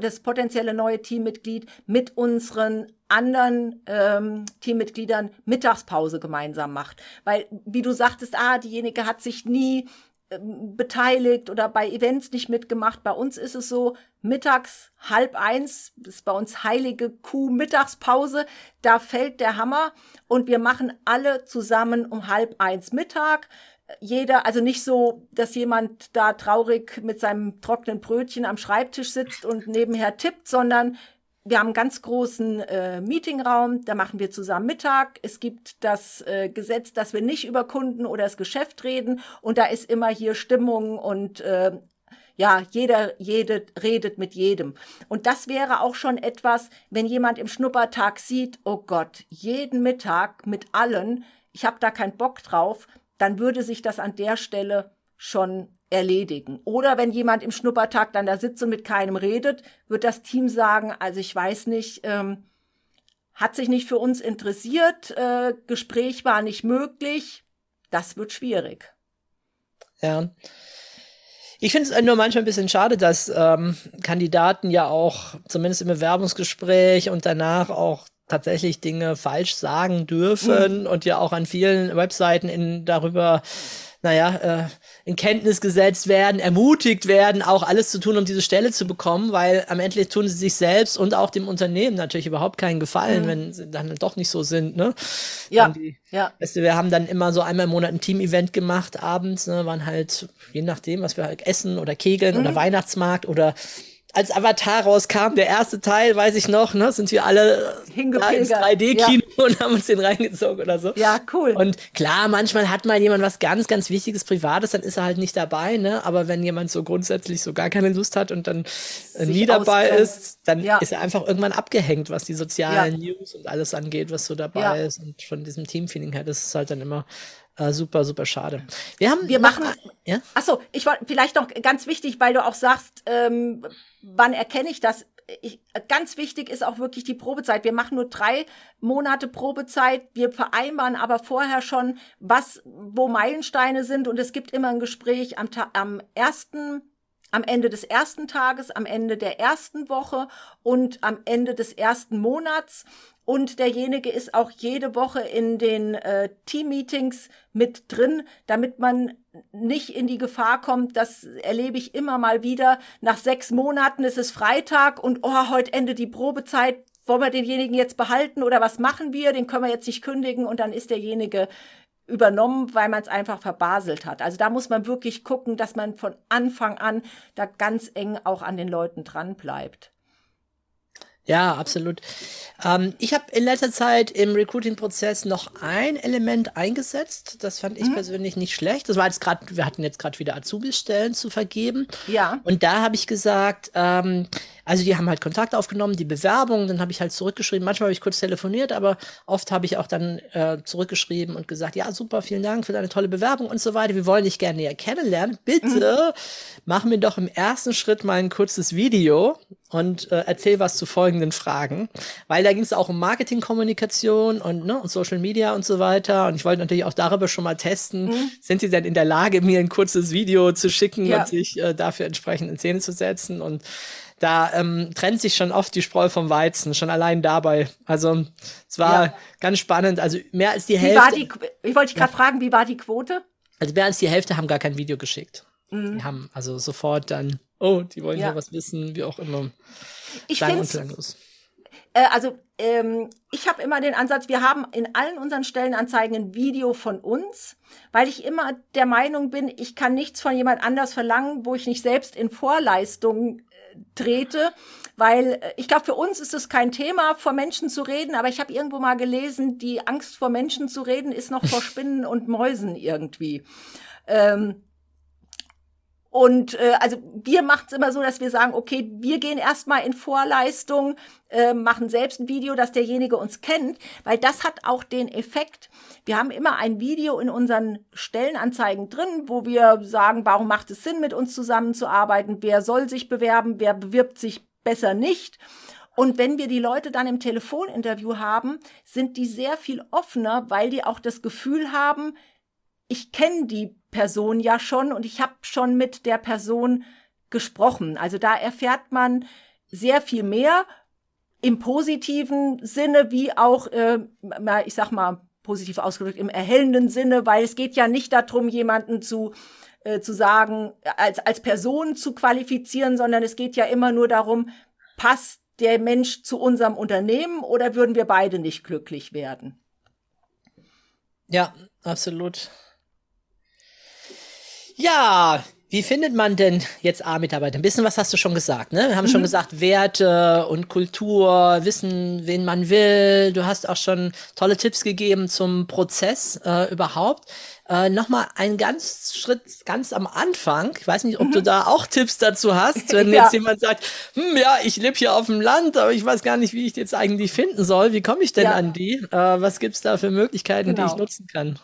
[SPEAKER 5] das potenzielle neue Teammitglied mit unseren anderen ähm, Teammitgliedern Mittagspause gemeinsam macht. Weil, wie du sagtest, ah, diejenige hat sich nie beteiligt oder bei Events nicht mitgemacht. Bei uns ist es so, mittags halb eins, ist bei uns heilige Kuh Mittagspause, da fällt der Hammer und wir machen alle zusammen um halb eins Mittag. Jeder, also nicht so, dass jemand da traurig mit seinem trockenen Brötchen am Schreibtisch sitzt und nebenher tippt, sondern wir haben einen ganz großen äh, Meetingraum, da machen wir zusammen Mittag. Es gibt das äh, Gesetz, dass wir nicht über Kunden oder das Geschäft reden und da ist immer hier Stimmung und äh, ja, jeder, jede redet mit jedem. Und das wäre auch schon etwas, wenn jemand im Schnuppertag sieht, oh Gott, jeden Mittag mit allen, ich habe da keinen Bock drauf, dann würde sich das an der Stelle schon erledigen. Oder wenn jemand im Schnuppertag dann da sitzt und mit keinem redet, wird das Team sagen, also ich weiß nicht, ähm, hat sich nicht für uns interessiert, äh, Gespräch war nicht möglich, das wird schwierig.
[SPEAKER 4] Ja. Ich finde es nur manchmal ein bisschen schade, dass ähm, Kandidaten ja auch zumindest im Bewerbungsgespräch und danach auch tatsächlich Dinge falsch sagen dürfen mhm. und ja auch an vielen Webseiten in darüber naja, äh, in Kenntnis gesetzt werden, ermutigt werden, auch alles zu tun, um diese Stelle zu bekommen, weil am Ende tun sie sich selbst und auch dem Unternehmen natürlich überhaupt keinen Gefallen, mhm. wenn sie dann doch nicht so sind, ne?
[SPEAKER 5] Ja. Die, ja.
[SPEAKER 4] Weißt du, wir haben dann immer so einmal im Monat ein Team-Event gemacht abends, ne, waren halt, je nachdem, was wir halt essen oder Kegeln mhm. oder Weihnachtsmarkt oder als Avatar rauskam, der erste Teil, weiß ich noch, ne, sind wir alle ins 3D-Kino ja. und haben uns den reingezogen oder so.
[SPEAKER 5] Ja, cool.
[SPEAKER 4] Und klar, manchmal hat mal jemand was ganz, ganz Wichtiges, Privates, dann ist er halt nicht dabei, ne? Aber wenn jemand so grundsätzlich so gar keine Lust hat und dann äh, nie dabei ist, dann ja. ist er einfach irgendwann abgehängt, was die sozialen ja. News und alles angeht, was so dabei ist. Und von diesem Teamfeeling her, das ist halt dann immer äh, super, super schade.
[SPEAKER 5] Wir haben, wir machen, ja? Achso, ich wollte vielleicht noch ganz wichtig, weil du auch sagst, ähm, wann erkenne ich das? ich, ganz wichtig ist auch wirklich die Probezeit. Wir machen nur drei Monate Probezeit. Wir vereinbaren aber vorher schon, was, wo Meilensteine sind. Und es gibt immer ein Gespräch am, am ersten am Ende des ersten Tages, am Ende der ersten Woche und am Ende des ersten Monats. Und derjenige ist auch jede Woche in den äh, Team-Meetings mit drin, damit man nicht in die Gefahr kommt, das erlebe ich immer mal wieder. Nach sechs Monaten ist es Freitag und oh, heute endet die Probezeit. Wollen wir denjenigen jetzt behalten oder was machen wir? Den können wir jetzt nicht kündigen und dann ist derjenige übernommen, weil man es einfach verbaselt hat. Also da muss man wirklich gucken, dass man von Anfang an da ganz eng auch an den Leuten dran bleibt.
[SPEAKER 4] Ja, absolut. Ähm, ich habe in letzter Zeit im Recruiting-Prozess noch ein Element eingesetzt. Das fand ich mhm. persönlich nicht schlecht. Das war jetzt gerade, wir hatten jetzt gerade wieder Azubi-Stellen zu vergeben.
[SPEAKER 5] Ja.
[SPEAKER 4] Und da habe ich gesagt, ähm, also die haben halt Kontakt aufgenommen, die Bewerbung, dann habe ich halt zurückgeschrieben. Manchmal habe ich kurz telefoniert, aber oft habe ich auch dann äh, zurückgeschrieben und gesagt, ja, super, vielen Dank für deine tolle Bewerbung und so weiter. Wir wollen dich gerne näher kennenlernen. Bitte mhm. mach mir doch im ersten Schritt mal ein kurzes Video und äh, erzähl was zu folgenden Fragen. Weil da ging es auch um Marketingkommunikation und, ne, und Social Media und so weiter. Und ich wollte natürlich auch darüber schon mal testen, mhm. sind sie denn in der Lage, mir ein kurzes Video zu schicken ja. und sich äh, dafür entsprechend in Szene zu setzen. Und da ähm, trennt sich schon oft die Spreu vom Weizen, schon allein dabei. Also es war ja. ganz spannend. Also mehr als die wie Hälfte. Die,
[SPEAKER 5] ich wollte dich gerade ja. fragen, wie war die Quote?
[SPEAKER 4] Also mehr als die Hälfte haben gar kein Video geschickt. Mhm. Die haben also sofort dann, oh, die wollen ja, ja was wissen, wie auch immer.
[SPEAKER 5] Ich finde äh, also ähm, ich habe immer den Ansatz, wir haben in allen unseren Stellenanzeigen ein Video von uns, weil ich immer der Meinung bin, ich kann nichts von jemand anders verlangen, wo ich nicht selbst in Vorleistung trete, weil äh, ich glaube, für uns ist es kein Thema, vor Menschen zu reden, aber ich habe irgendwo mal gelesen, die Angst vor Menschen zu reden ist noch vor *laughs* Spinnen und Mäusen irgendwie. Ähm, und äh, also wir machen es immer so, dass wir sagen, okay, wir gehen erstmal in Vorleistung, äh, machen selbst ein Video, dass derjenige uns kennt, weil das hat auch den Effekt. Wir haben immer ein Video in unseren Stellenanzeigen drin, wo wir sagen, warum macht es Sinn, mit uns zusammenzuarbeiten, wer soll sich bewerben, wer bewirbt sich besser nicht. Und wenn wir die Leute dann im Telefoninterview haben, sind die sehr viel offener, weil die auch das Gefühl haben, ich kenne die Person ja schon und ich habe schon mit der Person gesprochen. Also da erfährt man sehr viel mehr im positiven Sinne wie auch, äh, ich sag mal, positiv ausgedrückt, im erhellenden Sinne, weil es geht ja nicht darum, jemanden zu äh, zu sagen, als, als Person zu qualifizieren, sondern es geht ja immer nur darum, passt der Mensch zu unserem Unternehmen oder würden wir beide nicht glücklich werden?
[SPEAKER 4] Ja, absolut. Ja, wie findet man denn jetzt A-Mitarbeiter? Ein bisschen was hast du schon gesagt, ne? Wir haben mhm. schon gesagt, Werte und Kultur, wissen, wen man will. Du hast auch schon tolle Tipps gegeben zum Prozess äh, überhaupt. Äh, Nochmal ein ganz Schritt ganz am Anfang. Ich weiß nicht, ob mhm. du da auch Tipps dazu hast, wenn *laughs* ja. jetzt jemand sagt, hm, ja, ich lebe hier auf dem Land, aber ich weiß gar nicht, wie ich die jetzt eigentlich finden soll. Wie komme ich denn ja. an die? Äh, was gibt's da für Möglichkeiten, genau. die ich genau. nutzen kann?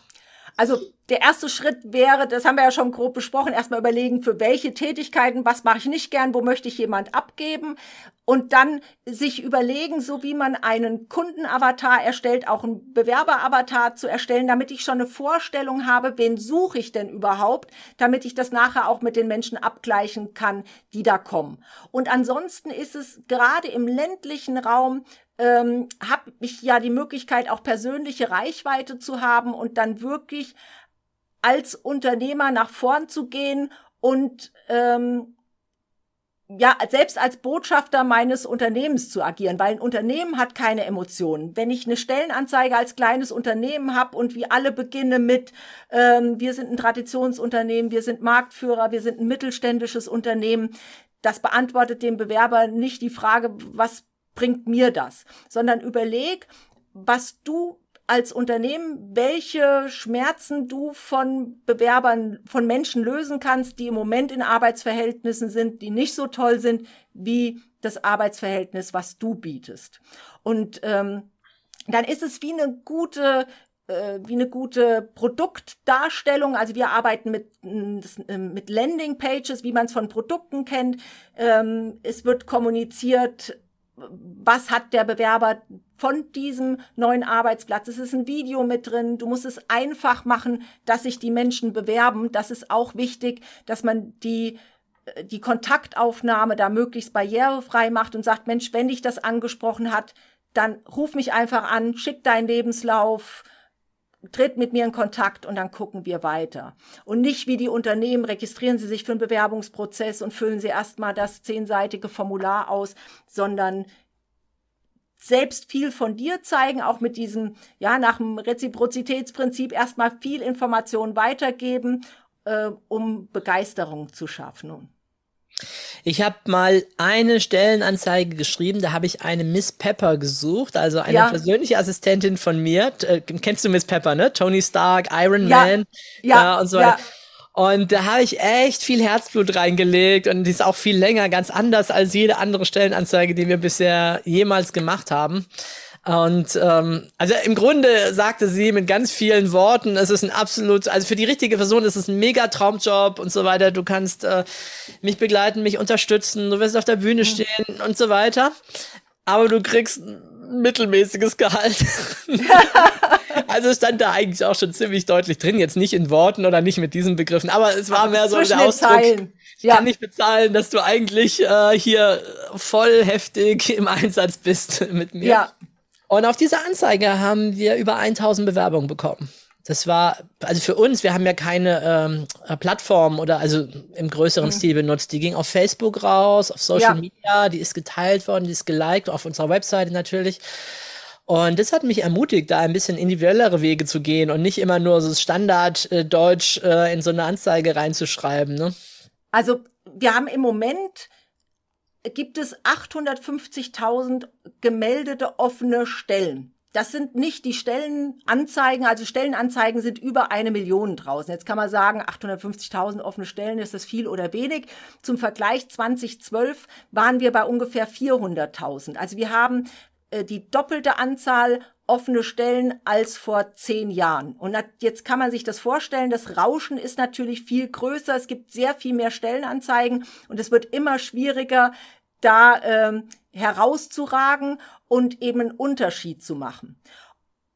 [SPEAKER 5] Also der erste Schritt wäre, das haben wir ja schon grob besprochen, erstmal überlegen, für welche Tätigkeiten, was mache ich nicht gern, wo möchte ich jemand abgeben und dann sich überlegen, so wie man einen Kundenavatar erstellt, auch einen Bewerberavatar zu erstellen, damit ich schon eine Vorstellung habe, wen suche ich denn überhaupt, damit ich das nachher auch mit den Menschen abgleichen kann, die da kommen. Und ansonsten ist es gerade im ländlichen Raum ähm, habe ich ja die Möglichkeit, auch persönliche Reichweite zu haben und dann wirklich als Unternehmer nach vorn zu gehen und ähm, ja, selbst als Botschafter meines Unternehmens zu agieren, weil ein Unternehmen hat keine Emotionen. Wenn ich eine Stellenanzeige als kleines Unternehmen habe und wie alle beginne mit, ähm, wir sind ein Traditionsunternehmen, wir sind Marktführer, wir sind ein mittelständisches Unternehmen, das beantwortet dem Bewerber nicht die Frage, was bringt mir das, sondern überleg, was du als Unternehmen, welche Schmerzen du von Bewerbern, von Menschen lösen kannst, die im Moment in Arbeitsverhältnissen sind, die nicht so toll sind wie das Arbeitsverhältnis, was du bietest. Und ähm, dann ist es wie eine gute äh, wie eine gute Produktdarstellung. Also wir arbeiten mit, äh, mit Landing Pages, wie man es von Produkten kennt. Ähm, es wird kommuniziert, was hat der Bewerber von diesem neuen Arbeitsplatz. Es ist ein Video mit drin. Du musst es einfach machen, dass sich die Menschen bewerben. Das ist auch wichtig, dass man die äh, die Kontaktaufnahme da möglichst barrierefrei macht und sagt, Mensch, wenn dich das angesprochen hat, dann ruf mich einfach an, schick deinen Lebenslauf, tritt mit mir in Kontakt und dann gucken wir weiter. Und nicht wie die Unternehmen, registrieren Sie sich für einen Bewerbungsprozess und füllen Sie erstmal das zehnseitige Formular aus, sondern selbst viel von dir zeigen, auch mit diesem, ja, nach dem Reziprozitätsprinzip erstmal viel Information weitergeben, äh, um Begeisterung zu schaffen.
[SPEAKER 4] Ich habe mal eine Stellenanzeige geschrieben, da habe ich eine Miss Pepper gesucht, also eine ja. persönliche Assistentin von mir. Äh, kennst du Miss Pepper, ne? Tony Stark, Iron ja. Man ja. Äh, und so weiter. Und da habe ich echt viel Herzblut reingelegt und die ist auch viel länger, ganz anders als jede andere Stellenanzeige, die wir bisher jemals gemacht haben. Und ähm, also im Grunde sagte sie mit ganz vielen Worten, es ist ein absolut, also für die richtige Person ist es ein mega Traumjob und so weiter. Du kannst äh, mich begleiten, mich unterstützen, du wirst auf der Bühne mhm. stehen und so weiter. Aber du kriegst ein mittelmäßiges Gehalt. *laughs* also stand da eigentlich auch schon ziemlich deutlich drin, jetzt nicht in Worten oder nicht mit diesen Begriffen, aber es war aber mehr so der Ausdruck. Zeilen. Ich ja. kann nicht bezahlen, dass du eigentlich äh, hier voll heftig im Einsatz bist *laughs* mit mir. Ja. Und auf diese Anzeige haben wir über 1000 Bewerbungen bekommen. Das war, also für uns, wir haben ja keine ähm, äh, Plattform oder also im größeren mhm. Stil benutzt. Die ging auf Facebook raus, auf Social ja. Media, die ist geteilt worden, die ist geliked, auf unserer Webseite natürlich. Und das hat mich ermutigt, da ein bisschen individuellere Wege zu gehen und nicht immer nur so Standard-Deutsch äh, äh, in so eine Anzeige reinzuschreiben. Ne?
[SPEAKER 5] Also wir haben im Moment gibt es 850.000 gemeldete offene Stellen. Das sind nicht die Stellenanzeigen, also Stellenanzeigen sind über eine Million draußen. Jetzt kann man sagen, 850.000 offene Stellen, ist das viel oder wenig? Zum Vergleich 2012 waren wir bei ungefähr 400.000. Also wir haben äh, die doppelte Anzahl offene Stellen als vor zehn Jahren. Und jetzt kann man sich das vorstellen, das Rauschen ist natürlich viel größer, es gibt sehr viel mehr Stellenanzeigen und es wird immer schwieriger, da ähm, herauszuragen und eben einen Unterschied zu machen.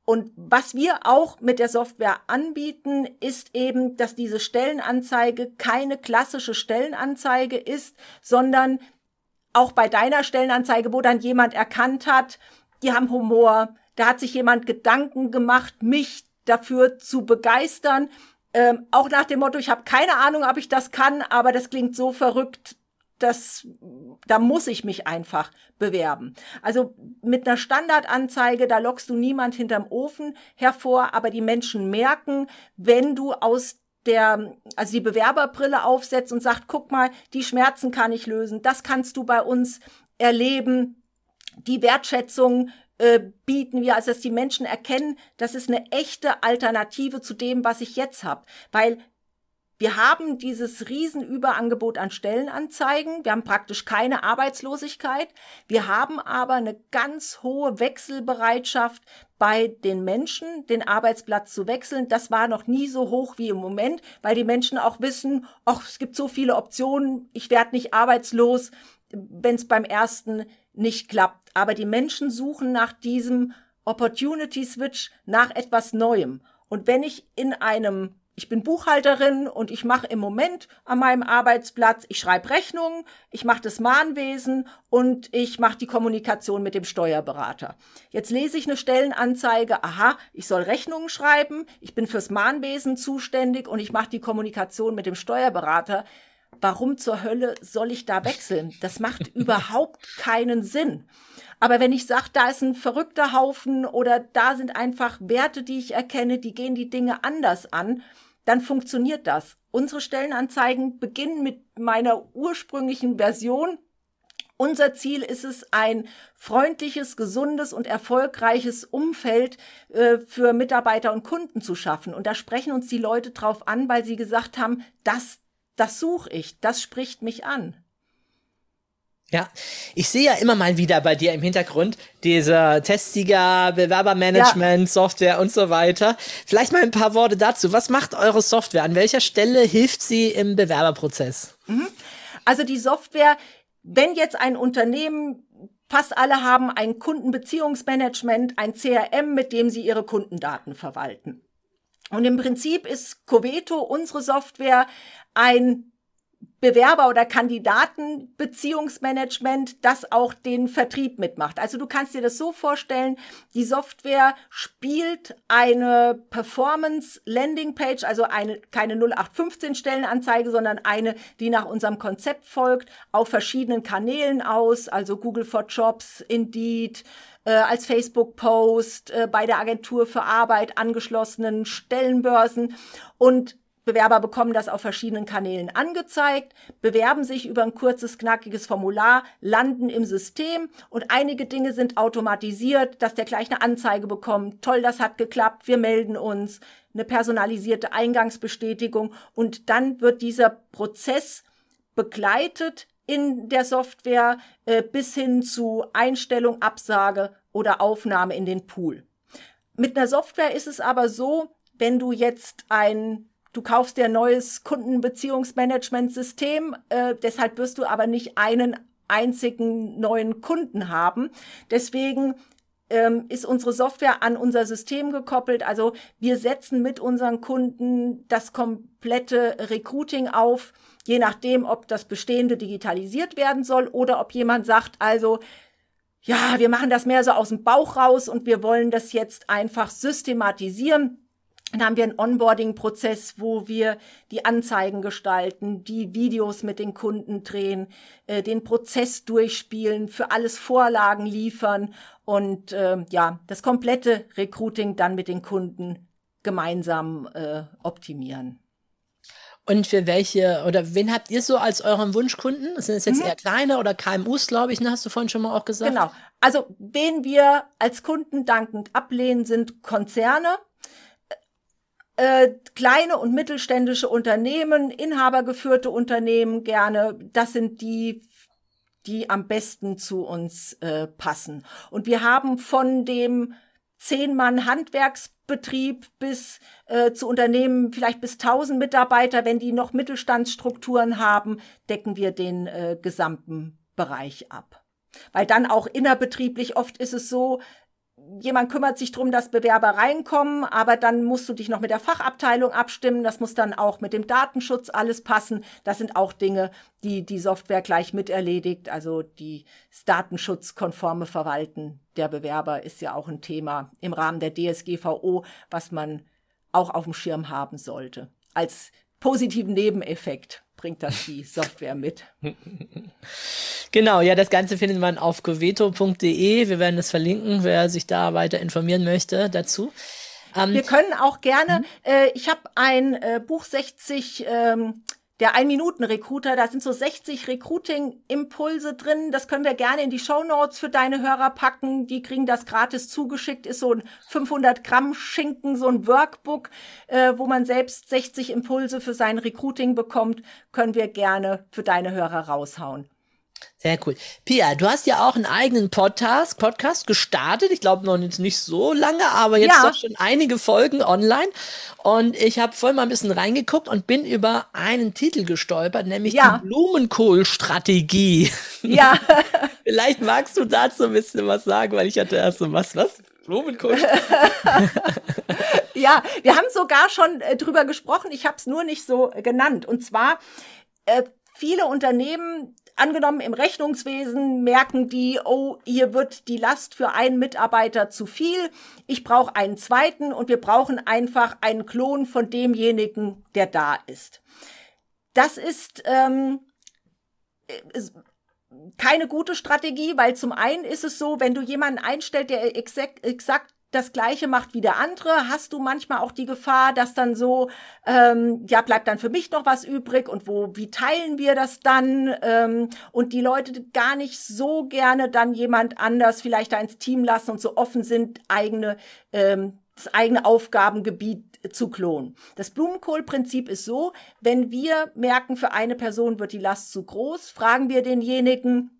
[SPEAKER 5] Und was wir auch mit der Software anbieten, ist eben, dass diese Stellenanzeige keine klassische Stellenanzeige ist, sondern auch bei deiner Stellenanzeige, wo dann jemand erkannt hat, die haben Humor, da hat sich jemand Gedanken gemacht, mich dafür zu begeistern. Ähm, auch nach dem Motto, ich habe keine Ahnung, ob ich das kann, aber das klingt so verrückt, das, da muss ich mich einfach bewerben. Also mit einer Standardanzeige, da lockst du niemand hinterm Ofen hervor, aber die Menschen merken, wenn du aus der, also die Bewerberbrille aufsetzt und sagt, guck mal, die Schmerzen kann ich lösen, das kannst du bei uns erleben, die Wertschätzung äh, bieten wir, also dass die Menschen erkennen, das ist eine echte Alternative zu dem, was ich jetzt habe. Weil wir haben dieses Riesenüberangebot an Stellenanzeigen. Wir haben praktisch keine Arbeitslosigkeit. Wir haben aber eine ganz hohe Wechselbereitschaft bei den Menschen, den Arbeitsplatz zu wechseln. Das war noch nie so hoch wie im Moment, weil die Menschen auch wissen, ach, es gibt so viele Optionen, ich werde nicht arbeitslos, wenn es beim ersten nicht klappt. Aber die Menschen suchen nach diesem Opportunity Switch, nach etwas Neuem. Und wenn ich in einem ich bin Buchhalterin und ich mache im Moment an meinem Arbeitsplatz, ich schreibe Rechnungen, ich mache das Mahnwesen und ich mache die Kommunikation mit dem Steuerberater. Jetzt lese ich eine Stellenanzeige, aha, ich soll Rechnungen schreiben, ich bin fürs Mahnwesen zuständig und ich mache die Kommunikation mit dem Steuerberater. Warum zur Hölle soll ich da wechseln? Das macht *laughs* überhaupt keinen Sinn. Aber wenn ich sage, da ist ein verrückter Haufen oder da sind einfach Werte, die ich erkenne, die gehen die Dinge anders an, dann funktioniert das. Unsere Stellenanzeigen beginnen mit meiner ursprünglichen Version. Unser Ziel ist es, ein freundliches, gesundes und erfolgreiches Umfeld äh, für Mitarbeiter und Kunden zu schaffen. Und da sprechen uns die Leute drauf an, weil sie gesagt haben, das, das suche ich, das spricht mich an.
[SPEAKER 4] Ja, ich sehe ja immer mal wieder bei dir im Hintergrund diese Testiger, Bewerbermanagement, ja. Software und so weiter. Vielleicht mal ein paar Worte dazu. Was macht eure Software? An welcher Stelle hilft sie im Bewerberprozess?
[SPEAKER 5] Mhm. Also die Software, wenn jetzt ein Unternehmen Fast alle haben ein Kundenbeziehungsmanagement, ein CRM, mit dem sie ihre Kundendaten verwalten. Und im Prinzip ist Coveto, unsere Software, ein Bewerber- oder Kandidatenbeziehungsmanagement, das auch den Vertrieb mitmacht. Also du kannst dir das so vorstellen, die Software spielt eine Performance Landing Page, also eine, keine 0815 Stellenanzeige, sondern eine, die nach unserem Konzept folgt, auf verschiedenen Kanälen aus, also Google for Jobs, Indeed, äh, als Facebook-Post, äh, bei der Agentur für Arbeit angeschlossenen Stellenbörsen und Bewerber bekommen das auf verschiedenen Kanälen angezeigt, bewerben sich über ein kurzes, knackiges Formular, landen im System und einige Dinge sind automatisiert, dass der gleich eine Anzeige bekommt. Toll, das hat geklappt, wir melden uns, eine personalisierte Eingangsbestätigung und dann wird dieser Prozess begleitet in der Software äh, bis hin zu Einstellung, Absage oder Aufnahme in den Pool. Mit einer Software ist es aber so, wenn du jetzt ein Du kaufst dir ein neues Kundenbeziehungsmanagementsystem, äh, deshalb wirst du aber nicht einen einzigen neuen Kunden haben. Deswegen ähm, ist unsere Software an unser System gekoppelt. Also wir setzen mit unseren Kunden das komplette Recruiting auf, je nachdem, ob das Bestehende digitalisiert werden soll oder ob jemand sagt, also ja, wir machen das mehr so aus dem Bauch raus und wir wollen das jetzt einfach systematisieren dann haben wir einen Onboarding-Prozess, wo wir die Anzeigen gestalten, die Videos mit den Kunden drehen, äh, den Prozess durchspielen, für alles Vorlagen liefern und äh, ja, das komplette Recruiting dann mit den Kunden gemeinsam äh, optimieren.
[SPEAKER 4] Und für welche oder wen habt ihr so als euren Wunschkunden? Sind es jetzt mhm. eher kleine oder KMUs, glaube ich, ne? hast du vorhin schon mal auch gesagt?
[SPEAKER 5] Genau. Also, wen wir als Kunden dankend ablehnen, sind Konzerne äh, kleine und mittelständische Unternehmen, inhabergeführte Unternehmen gerne. Das sind die, die am besten zu uns äh, passen. Und wir haben von dem zehn Mann Handwerksbetrieb bis äh, zu Unternehmen vielleicht bis 1000 Mitarbeiter, wenn die noch Mittelstandsstrukturen haben, decken wir den äh, gesamten Bereich ab. Weil dann auch innerbetrieblich oft ist es so, jemand kümmert sich drum, dass Bewerber reinkommen, aber dann musst du dich noch mit der Fachabteilung abstimmen. Das muss dann auch mit dem Datenschutz alles passen. Das sind auch Dinge, die die Software gleich mit erledigt. Also die datenschutzkonforme Verwalten der Bewerber ist ja auch ein Thema im Rahmen der DSGVO, was man auch auf dem Schirm haben sollte. Als positiven Nebeneffekt bringt das die Software mit. *laughs*
[SPEAKER 4] Genau, ja, das Ganze findet man auf goveto.de. Wir werden es verlinken, wer sich da weiter informieren möchte dazu.
[SPEAKER 5] Ähm, Wir können auch gerne, mhm. äh, ich habe ein äh, Buch 60 ähm, der Ein-Minuten-Recruiter, da sind so 60 Recruiting-Impulse drin. Das können wir gerne in die Show Notes für deine Hörer packen. Die kriegen das gratis zugeschickt. Ist so ein 500 Gramm Schinken, so ein Workbook, äh, wo man selbst 60 Impulse für sein Recruiting bekommt. Können wir gerne für deine Hörer raushauen.
[SPEAKER 4] Sehr cool. Pia, du hast ja auch einen eigenen Podcast, Podcast gestartet. Ich glaube noch nicht so lange, aber jetzt ja. doch schon einige Folgen online. Und ich habe vorhin mal ein bisschen reingeguckt und bin über einen Titel gestolpert, nämlich ja. die Blumenkohlstrategie. Ja. *laughs* Vielleicht magst du dazu ein bisschen was sagen, weil ich hatte erst so was, was? Blumenkohl. *laughs*
[SPEAKER 5] ja, wir haben sogar schon äh, drüber gesprochen. Ich habe es nur nicht so genannt. Und zwar äh, viele Unternehmen Angenommen im Rechnungswesen merken die, oh, hier wird die Last für einen Mitarbeiter zu viel. Ich brauche einen zweiten und wir brauchen einfach einen Klon von demjenigen, der da ist. Das ist ähm, keine gute Strategie, weil zum einen ist es so, wenn du jemanden einstellst, der exakt, exakt das Gleiche macht wie der andere, hast du manchmal auch die Gefahr, dass dann so, ähm, ja, bleibt dann für mich noch was übrig und wo, wie teilen wir das dann? Ähm, und die Leute gar nicht so gerne dann jemand anders vielleicht da ins Team lassen und so offen sind, eigene, ähm, das eigene Aufgabengebiet zu klonen. Das Blumenkohlprinzip ist so, wenn wir merken, für eine Person wird die Last zu groß, fragen wir denjenigen,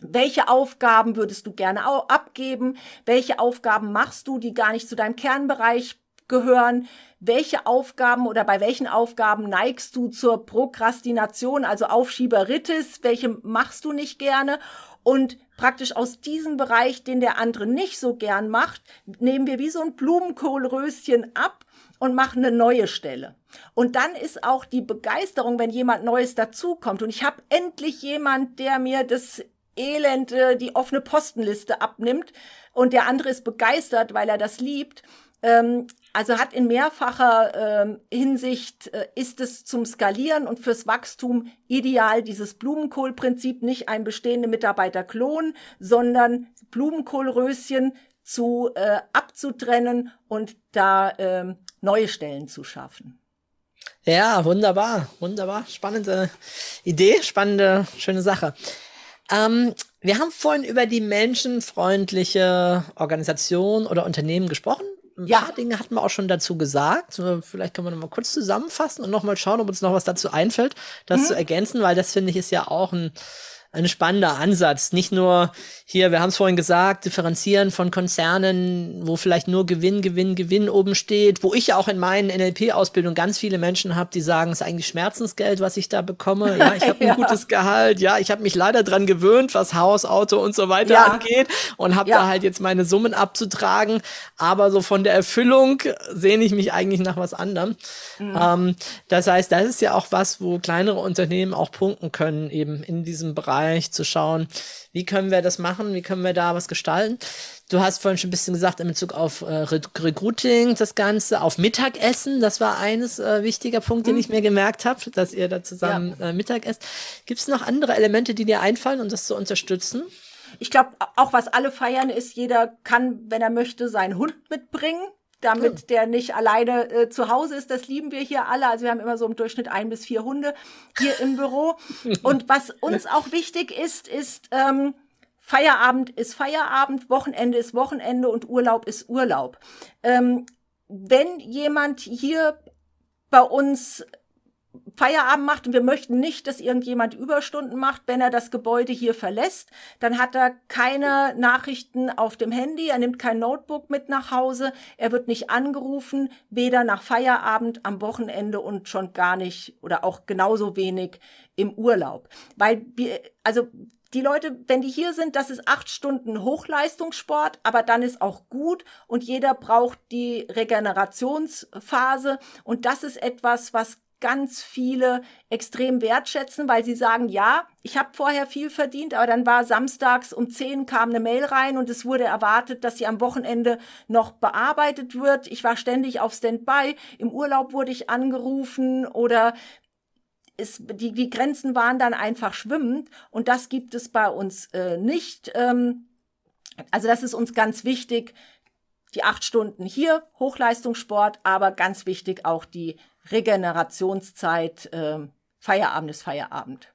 [SPEAKER 5] welche Aufgaben würdest du gerne abgeben? Welche Aufgaben machst du, die gar nicht zu deinem Kernbereich gehören? Welche Aufgaben oder bei welchen Aufgaben neigst du zur Prokrastination, also Aufschieberitis? Welche machst du nicht gerne? Und praktisch aus diesem Bereich, den der andere nicht so gern macht, nehmen wir wie so ein Blumenkohlröschen ab und machen eine neue Stelle. Und dann ist auch die Begeisterung, wenn jemand Neues dazukommt. Und ich habe endlich jemand, der mir das Elend, äh, die offene Postenliste abnimmt. Und der andere ist begeistert, weil er das liebt. Ähm, also hat in mehrfacher ähm, Hinsicht äh, ist es zum Skalieren und fürs Wachstum ideal, dieses Blumenkohlprinzip nicht ein bestehende Mitarbeiter klonen, sondern Blumenkohlröschen zu äh, abzutrennen und da ähm, neue Stellen zu schaffen.
[SPEAKER 4] Ja, wunderbar, wunderbar. Spannende Idee, spannende, schöne Sache. Ähm, wir haben vorhin über die menschenfreundliche Organisation oder Unternehmen gesprochen. Ein ja. paar Dinge hatten wir auch schon dazu gesagt. Vielleicht können wir noch mal kurz zusammenfassen und noch mal schauen, ob uns noch was dazu einfällt, das mhm. zu ergänzen, weil das finde ich ist ja auch ein ein spannender Ansatz. Nicht nur hier, wir haben es vorhin gesagt, differenzieren von Konzernen, wo vielleicht nur Gewinn, Gewinn, Gewinn oben steht, wo ich ja auch in meinen NLP-Ausbildungen ganz viele Menschen habe, die sagen, es ist eigentlich Schmerzensgeld, was ich da bekomme. Ja, ich habe *laughs* ein ja. gutes Gehalt. Ja, ich habe mich leider dran gewöhnt, was Haus, Auto und so weiter ja. angeht und habe ja. da halt jetzt meine Summen abzutragen. Aber so von der Erfüllung sehne ich mich eigentlich nach was anderem. Mhm. Ähm, das heißt, das ist ja auch was, wo kleinere Unternehmen auch punkten können, eben in diesem Bereich Bereich zu schauen, wie können wir das machen, wie können wir da was gestalten. Du hast vorhin schon ein bisschen gesagt in Bezug auf äh, Recruiting, das Ganze, auf Mittagessen, das war eines äh, wichtiger Punkt, den mhm. ich mir gemerkt habe, dass ihr da zusammen ja. äh, Mittag esst. Gibt es noch andere Elemente, die dir einfallen, um das zu unterstützen?
[SPEAKER 5] Ich glaube, auch was alle feiern, ist, jeder kann, wenn er möchte, seinen Hund mitbringen damit der nicht alleine äh, zu Hause ist. Das lieben wir hier alle. Also wir haben immer so im Durchschnitt ein bis vier Hunde hier im Büro. *laughs* Und was uns auch wichtig ist, ist, ähm, Feierabend ist Feierabend, Wochenende ist Wochenende und Urlaub ist Urlaub. Ähm, wenn jemand hier bei uns Feierabend macht und wir möchten nicht, dass irgendjemand Überstunden macht, wenn er das Gebäude hier verlässt, dann hat er keine Nachrichten auf dem Handy, er nimmt kein Notebook mit nach Hause, er wird nicht angerufen, weder nach Feierabend am Wochenende und schon gar nicht oder auch genauso wenig im Urlaub. Weil wir, also die Leute, wenn die hier sind, das ist acht Stunden Hochleistungssport, aber dann ist auch gut und jeder braucht die Regenerationsphase und das ist etwas, was ganz viele extrem wertschätzen, weil sie sagen, ja, ich habe vorher viel verdient, aber dann war samstags um 10 kam eine Mail rein und es wurde erwartet, dass sie am Wochenende noch bearbeitet wird. Ich war ständig auf Standby, im Urlaub wurde ich angerufen oder es, die, die Grenzen waren dann einfach schwimmend und das gibt es bei uns äh, nicht. Ähm, also das ist uns ganz wichtig, die acht Stunden hier, Hochleistungssport, aber ganz wichtig auch die Regenerationszeit, äh, Feierabend ist Feierabend.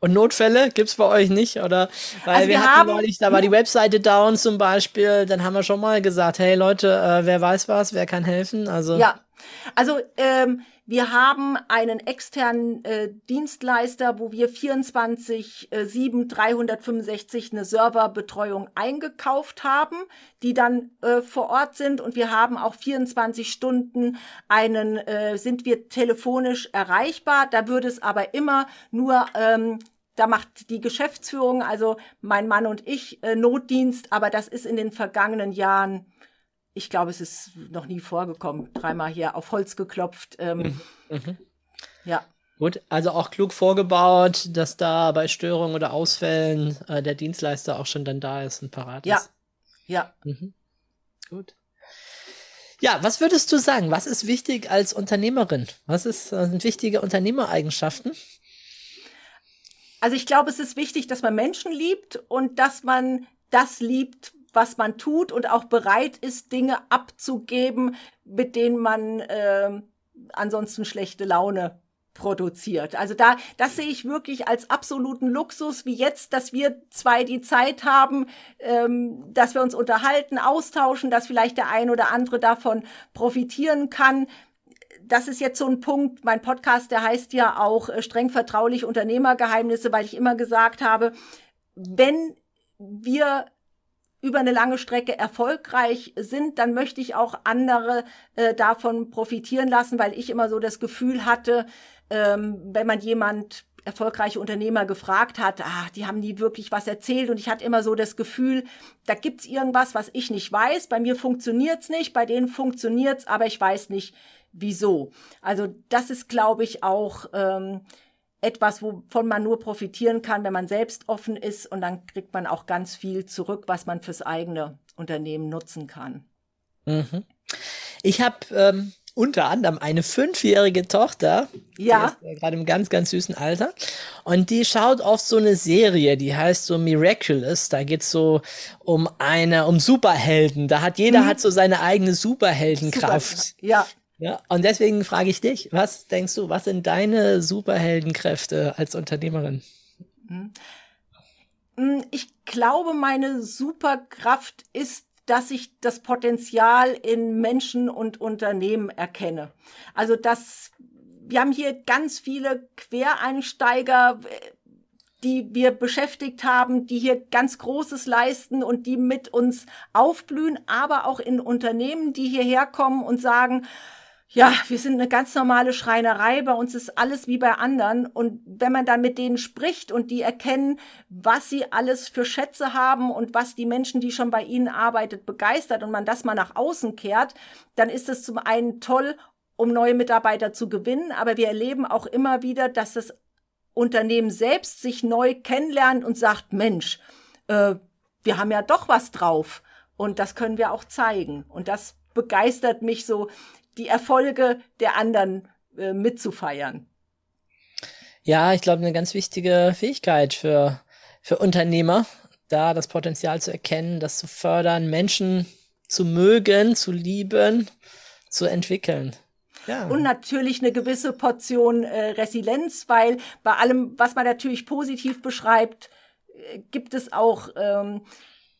[SPEAKER 4] Und Notfälle gibt's bei euch nicht, oder? Weil also wir, wir hatten neulich, da war die *laughs* Webseite down zum Beispiel, dann haben wir schon mal gesagt, hey Leute, äh, wer weiß was, wer kann helfen? Also
[SPEAKER 5] ja, also ähm, wir haben einen externen äh, Dienstleister, wo wir 24 äh, 7 365 eine Serverbetreuung eingekauft haben, die dann äh, vor Ort sind und wir haben auch 24 Stunden einen äh, sind wir telefonisch erreichbar. Da würde es aber immer nur ähm, da macht die Geschäftsführung, also mein Mann und ich, äh, Notdienst, aber das ist in den vergangenen Jahren ich glaube, es ist noch nie vorgekommen. Dreimal hier auf Holz geklopft. Ähm, mhm. mhm.
[SPEAKER 4] Ja. Gut, also auch klug vorgebaut, dass da bei Störungen oder Ausfällen äh, der Dienstleister auch schon dann da ist und parat
[SPEAKER 5] ja.
[SPEAKER 4] ist.
[SPEAKER 5] Ja.
[SPEAKER 4] Mhm. Gut. Ja, was würdest du sagen? Was ist wichtig als Unternehmerin? Was ist, äh, sind wichtige Unternehmereigenschaften?
[SPEAKER 5] Also ich glaube, es ist wichtig, dass man Menschen liebt und dass man das liebt, was man tut und auch bereit ist, Dinge abzugeben, mit denen man äh, ansonsten schlechte Laune produziert. Also da, das sehe ich wirklich als absoluten Luxus, wie jetzt, dass wir zwei die Zeit haben, ähm, dass wir uns unterhalten, austauschen, dass vielleicht der ein oder andere davon profitieren kann. Das ist jetzt so ein Punkt. Mein Podcast, der heißt ja auch äh, streng vertraulich Unternehmergeheimnisse, weil ich immer gesagt habe, wenn wir über eine lange Strecke erfolgreich sind, dann möchte ich auch andere äh, davon profitieren lassen, weil ich immer so das Gefühl hatte, ähm, wenn man jemand erfolgreiche Unternehmer gefragt hat, ah, die haben nie wirklich was erzählt und ich hatte immer so das Gefühl, da gibt's irgendwas, was ich nicht weiß. Bei mir funktioniert's nicht, bei denen funktioniert's, aber ich weiß nicht wieso. Also das ist, glaube ich, auch ähm, etwas, wovon man nur profitieren kann, wenn man selbst offen ist und dann kriegt man auch ganz viel zurück, was man fürs eigene Unternehmen nutzen kann.
[SPEAKER 4] Mhm. Ich habe ähm, unter anderem eine fünfjährige Tochter,
[SPEAKER 5] ja,
[SPEAKER 4] die ist gerade im ganz, ganz süßen Alter, und die schaut oft so eine Serie, die heißt so Miraculous. Da geht's so um eine, um Superhelden. Da hat jeder mhm. hat so seine eigene Superheldenkraft.
[SPEAKER 5] Super, ja.
[SPEAKER 4] Ja, und deswegen frage ich dich, was denkst du, was sind deine Superheldenkräfte als Unternehmerin?
[SPEAKER 5] Mhm. Mm, ich glaube, meine Superkraft ist, dass ich das Potenzial in Menschen und Unternehmen erkenne. Also, dass wir haben hier ganz viele Quereinsteiger, die wir beschäftigt haben, die hier ganz Großes leisten und die mit uns aufblühen, aber auch in Unternehmen, die hierher kommen und sagen, ja, wir sind eine ganz normale Schreinerei, bei uns ist alles wie bei anderen. Und wenn man dann mit denen spricht und die erkennen, was sie alles für Schätze haben und was die Menschen, die schon bei ihnen arbeitet, begeistert und man das mal nach außen kehrt, dann ist es zum einen toll, um neue Mitarbeiter zu gewinnen. Aber wir erleben auch immer wieder, dass das Unternehmen selbst sich neu kennenlernt und sagt, Mensch, äh, wir haben ja doch was drauf. Und das können wir auch zeigen. Und das begeistert mich so die Erfolge der anderen äh, mitzufeiern.
[SPEAKER 4] Ja, ich glaube, eine ganz wichtige Fähigkeit für, für Unternehmer, da das Potenzial zu erkennen, das zu fördern, Menschen zu mögen, zu lieben, zu entwickeln.
[SPEAKER 5] Ja. Und natürlich eine gewisse Portion äh, Resilienz, weil bei allem, was man natürlich positiv beschreibt, äh, gibt es auch ähm,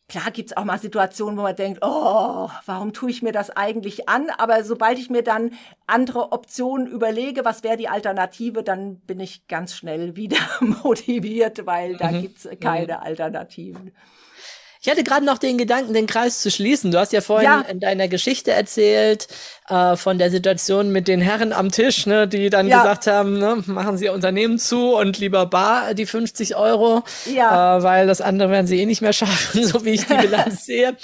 [SPEAKER 5] Klar gibt's auch mal Situationen, wo man denkt, oh, warum tue ich mir das eigentlich an? Aber sobald ich mir dann andere Optionen überlege, was wäre die Alternative, dann bin ich ganz schnell *laughs* wieder motiviert, weil da mhm. gibt's keine mhm. Alternativen.
[SPEAKER 4] Ich hatte gerade noch den Gedanken, den Kreis zu schließen. Du hast ja vorhin ja. in deiner Geschichte erzählt äh, von der Situation mit den Herren am Tisch, ne, die dann ja. gesagt haben, ne, machen Sie Ihr Unternehmen zu und lieber bar die 50 Euro, ja. äh, weil das andere werden Sie eh nicht mehr schaffen, *laughs* so wie ich die *laughs* Bilanz sehe.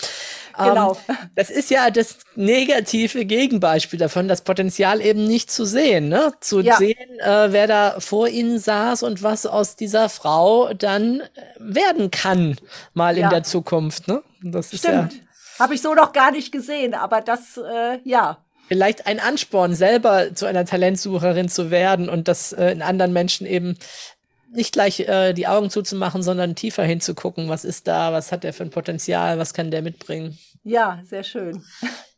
[SPEAKER 5] Genau.
[SPEAKER 4] Ähm, *laughs* das ist ja das negative Gegenbeispiel davon, das Potenzial eben nicht zu sehen, ne? Zu ja. sehen, äh, wer da vor ihnen saß und was aus dieser Frau dann äh, werden kann, mal ja. in der Zukunft, ne?
[SPEAKER 5] Das ist Stimmt. ja. Habe ich so noch gar nicht gesehen, aber das, äh, ja.
[SPEAKER 4] Vielleicht ein Ansporn, selber zu einer Talentsucherin zu werden und das äh, in anderen Menschen eben nicht gleich äh, die Augen zuzumachen, sondern tiefer hinzugucken, was ist da, was hat der für ein Potenzial, was kann der mitbringen.
[SPEAKER 5] Ja, sehr schön.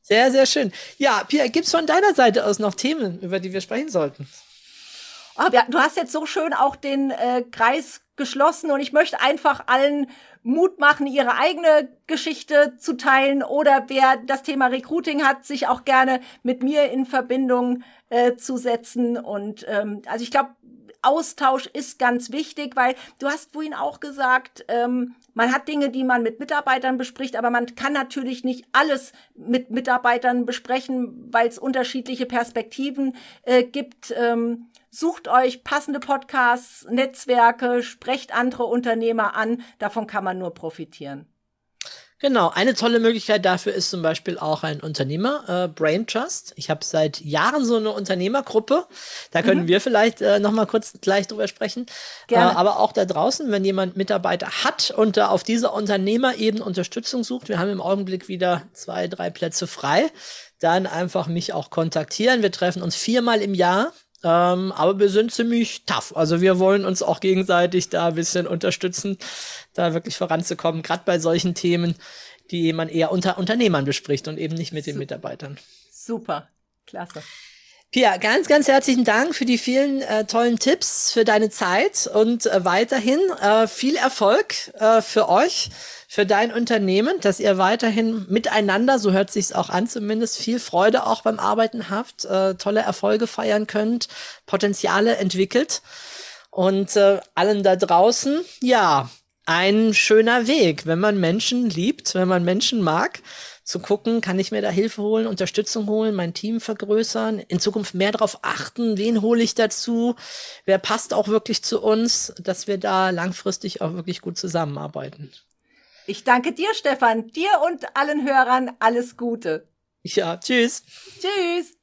[SPEAKER 4] Sehr, sehr schön. Ja, Pia, gibt es von deiner Seite aus noch Themen, über die wir sprechen sollten?
[SPEAKER 5] Oh, ja, du hast jetzt so schön auch den äh, Kreis geschlossen und ich möchte einfach allen Mut machen, ihre eigene Geschichte zu teilen oder wer das Thema Recruiting hat, sich auch gerne mit mir in Verbindung äh, zu setzen. Und ähm, also ich glaube, Austausch ist ganz wichtig, weil du hast vorhin auch gesagt, ähm, man hat Dinge, die man mit Mitarbeitern bespricht, aber man kann natürlich nicht alles mit Mitarbeitern besprechen, weil es unterschiedliche Perspektiven äh, gibt. Ähm, sucht euch passende Podcasts, Netzwerke, sprecht andere Unternehmer an. Davon kann man nur profitieren.
[SPEAKER 4] Genau, eine tolle Möglichkeit dafür ist zum Beispiel auch ein Unternehmer, äh, Brain Trust. Ich habe seit Jahren so eine Unternehmergruppe. Da können mhm. wir vielleicht äh, noch mal kurz gleich drüber sprechen. Gerne. Äh, aber auch da draußen, wenn jemand Mitarbeiter hat und da auf dieser Unternehmerebene Unterstützung sucht, wir haben im Augenblick wieder zwei, drei Plätze frei, dann einfach mich auch kontaktieren. Wir treffen uns viermal im Jahr ähm, aber wir sind ziemlich tough. Also wir wollen uns auch gegenseitig da ein bisschen unterstützen, da wirklich voranzukommen, gerade bei solchen Themen, die man eher unter Unternehmern bespricht und eben nicht mit den Mitarbeitern.
[SPEAKER 5] Super, klasse.
[SPEAKER 4] Pia, ganz, ganz herzlichen Dank für die vielen äh, tollen Tipps, für deine Zeit und äh, weiterhin äh, viel Erfolg äh, für euch für dein Unternehmen, dass ihr weiterhin miteinander, so hört sich's auch an zumindest, viel Freude auch beim Arbeiten habt, äh, tolle Erfolge feiern könnt, Potenziale entwickelt. Und äh, allen da draußen, ja, ein schöner Weg, wenn man Menschen liebt, wenn man Menschen mag, zu gucken, kann ich mir da Hilfe holen, Unterstützung holen, mein Team vergrößern, in Zukunft mehr darauf achten, wen hole ich dazu, wer passt auch wirklich zu uns, dass wir da langfristig auch wirklich gut zusammenarbeiten.
[SPEAKER 5] Ich danke dir, Stefan, dir und allen Hörern alles Gute.
[SPEAKER 4] Ja, tschüss.
[SPEAKER 5] Tschüss.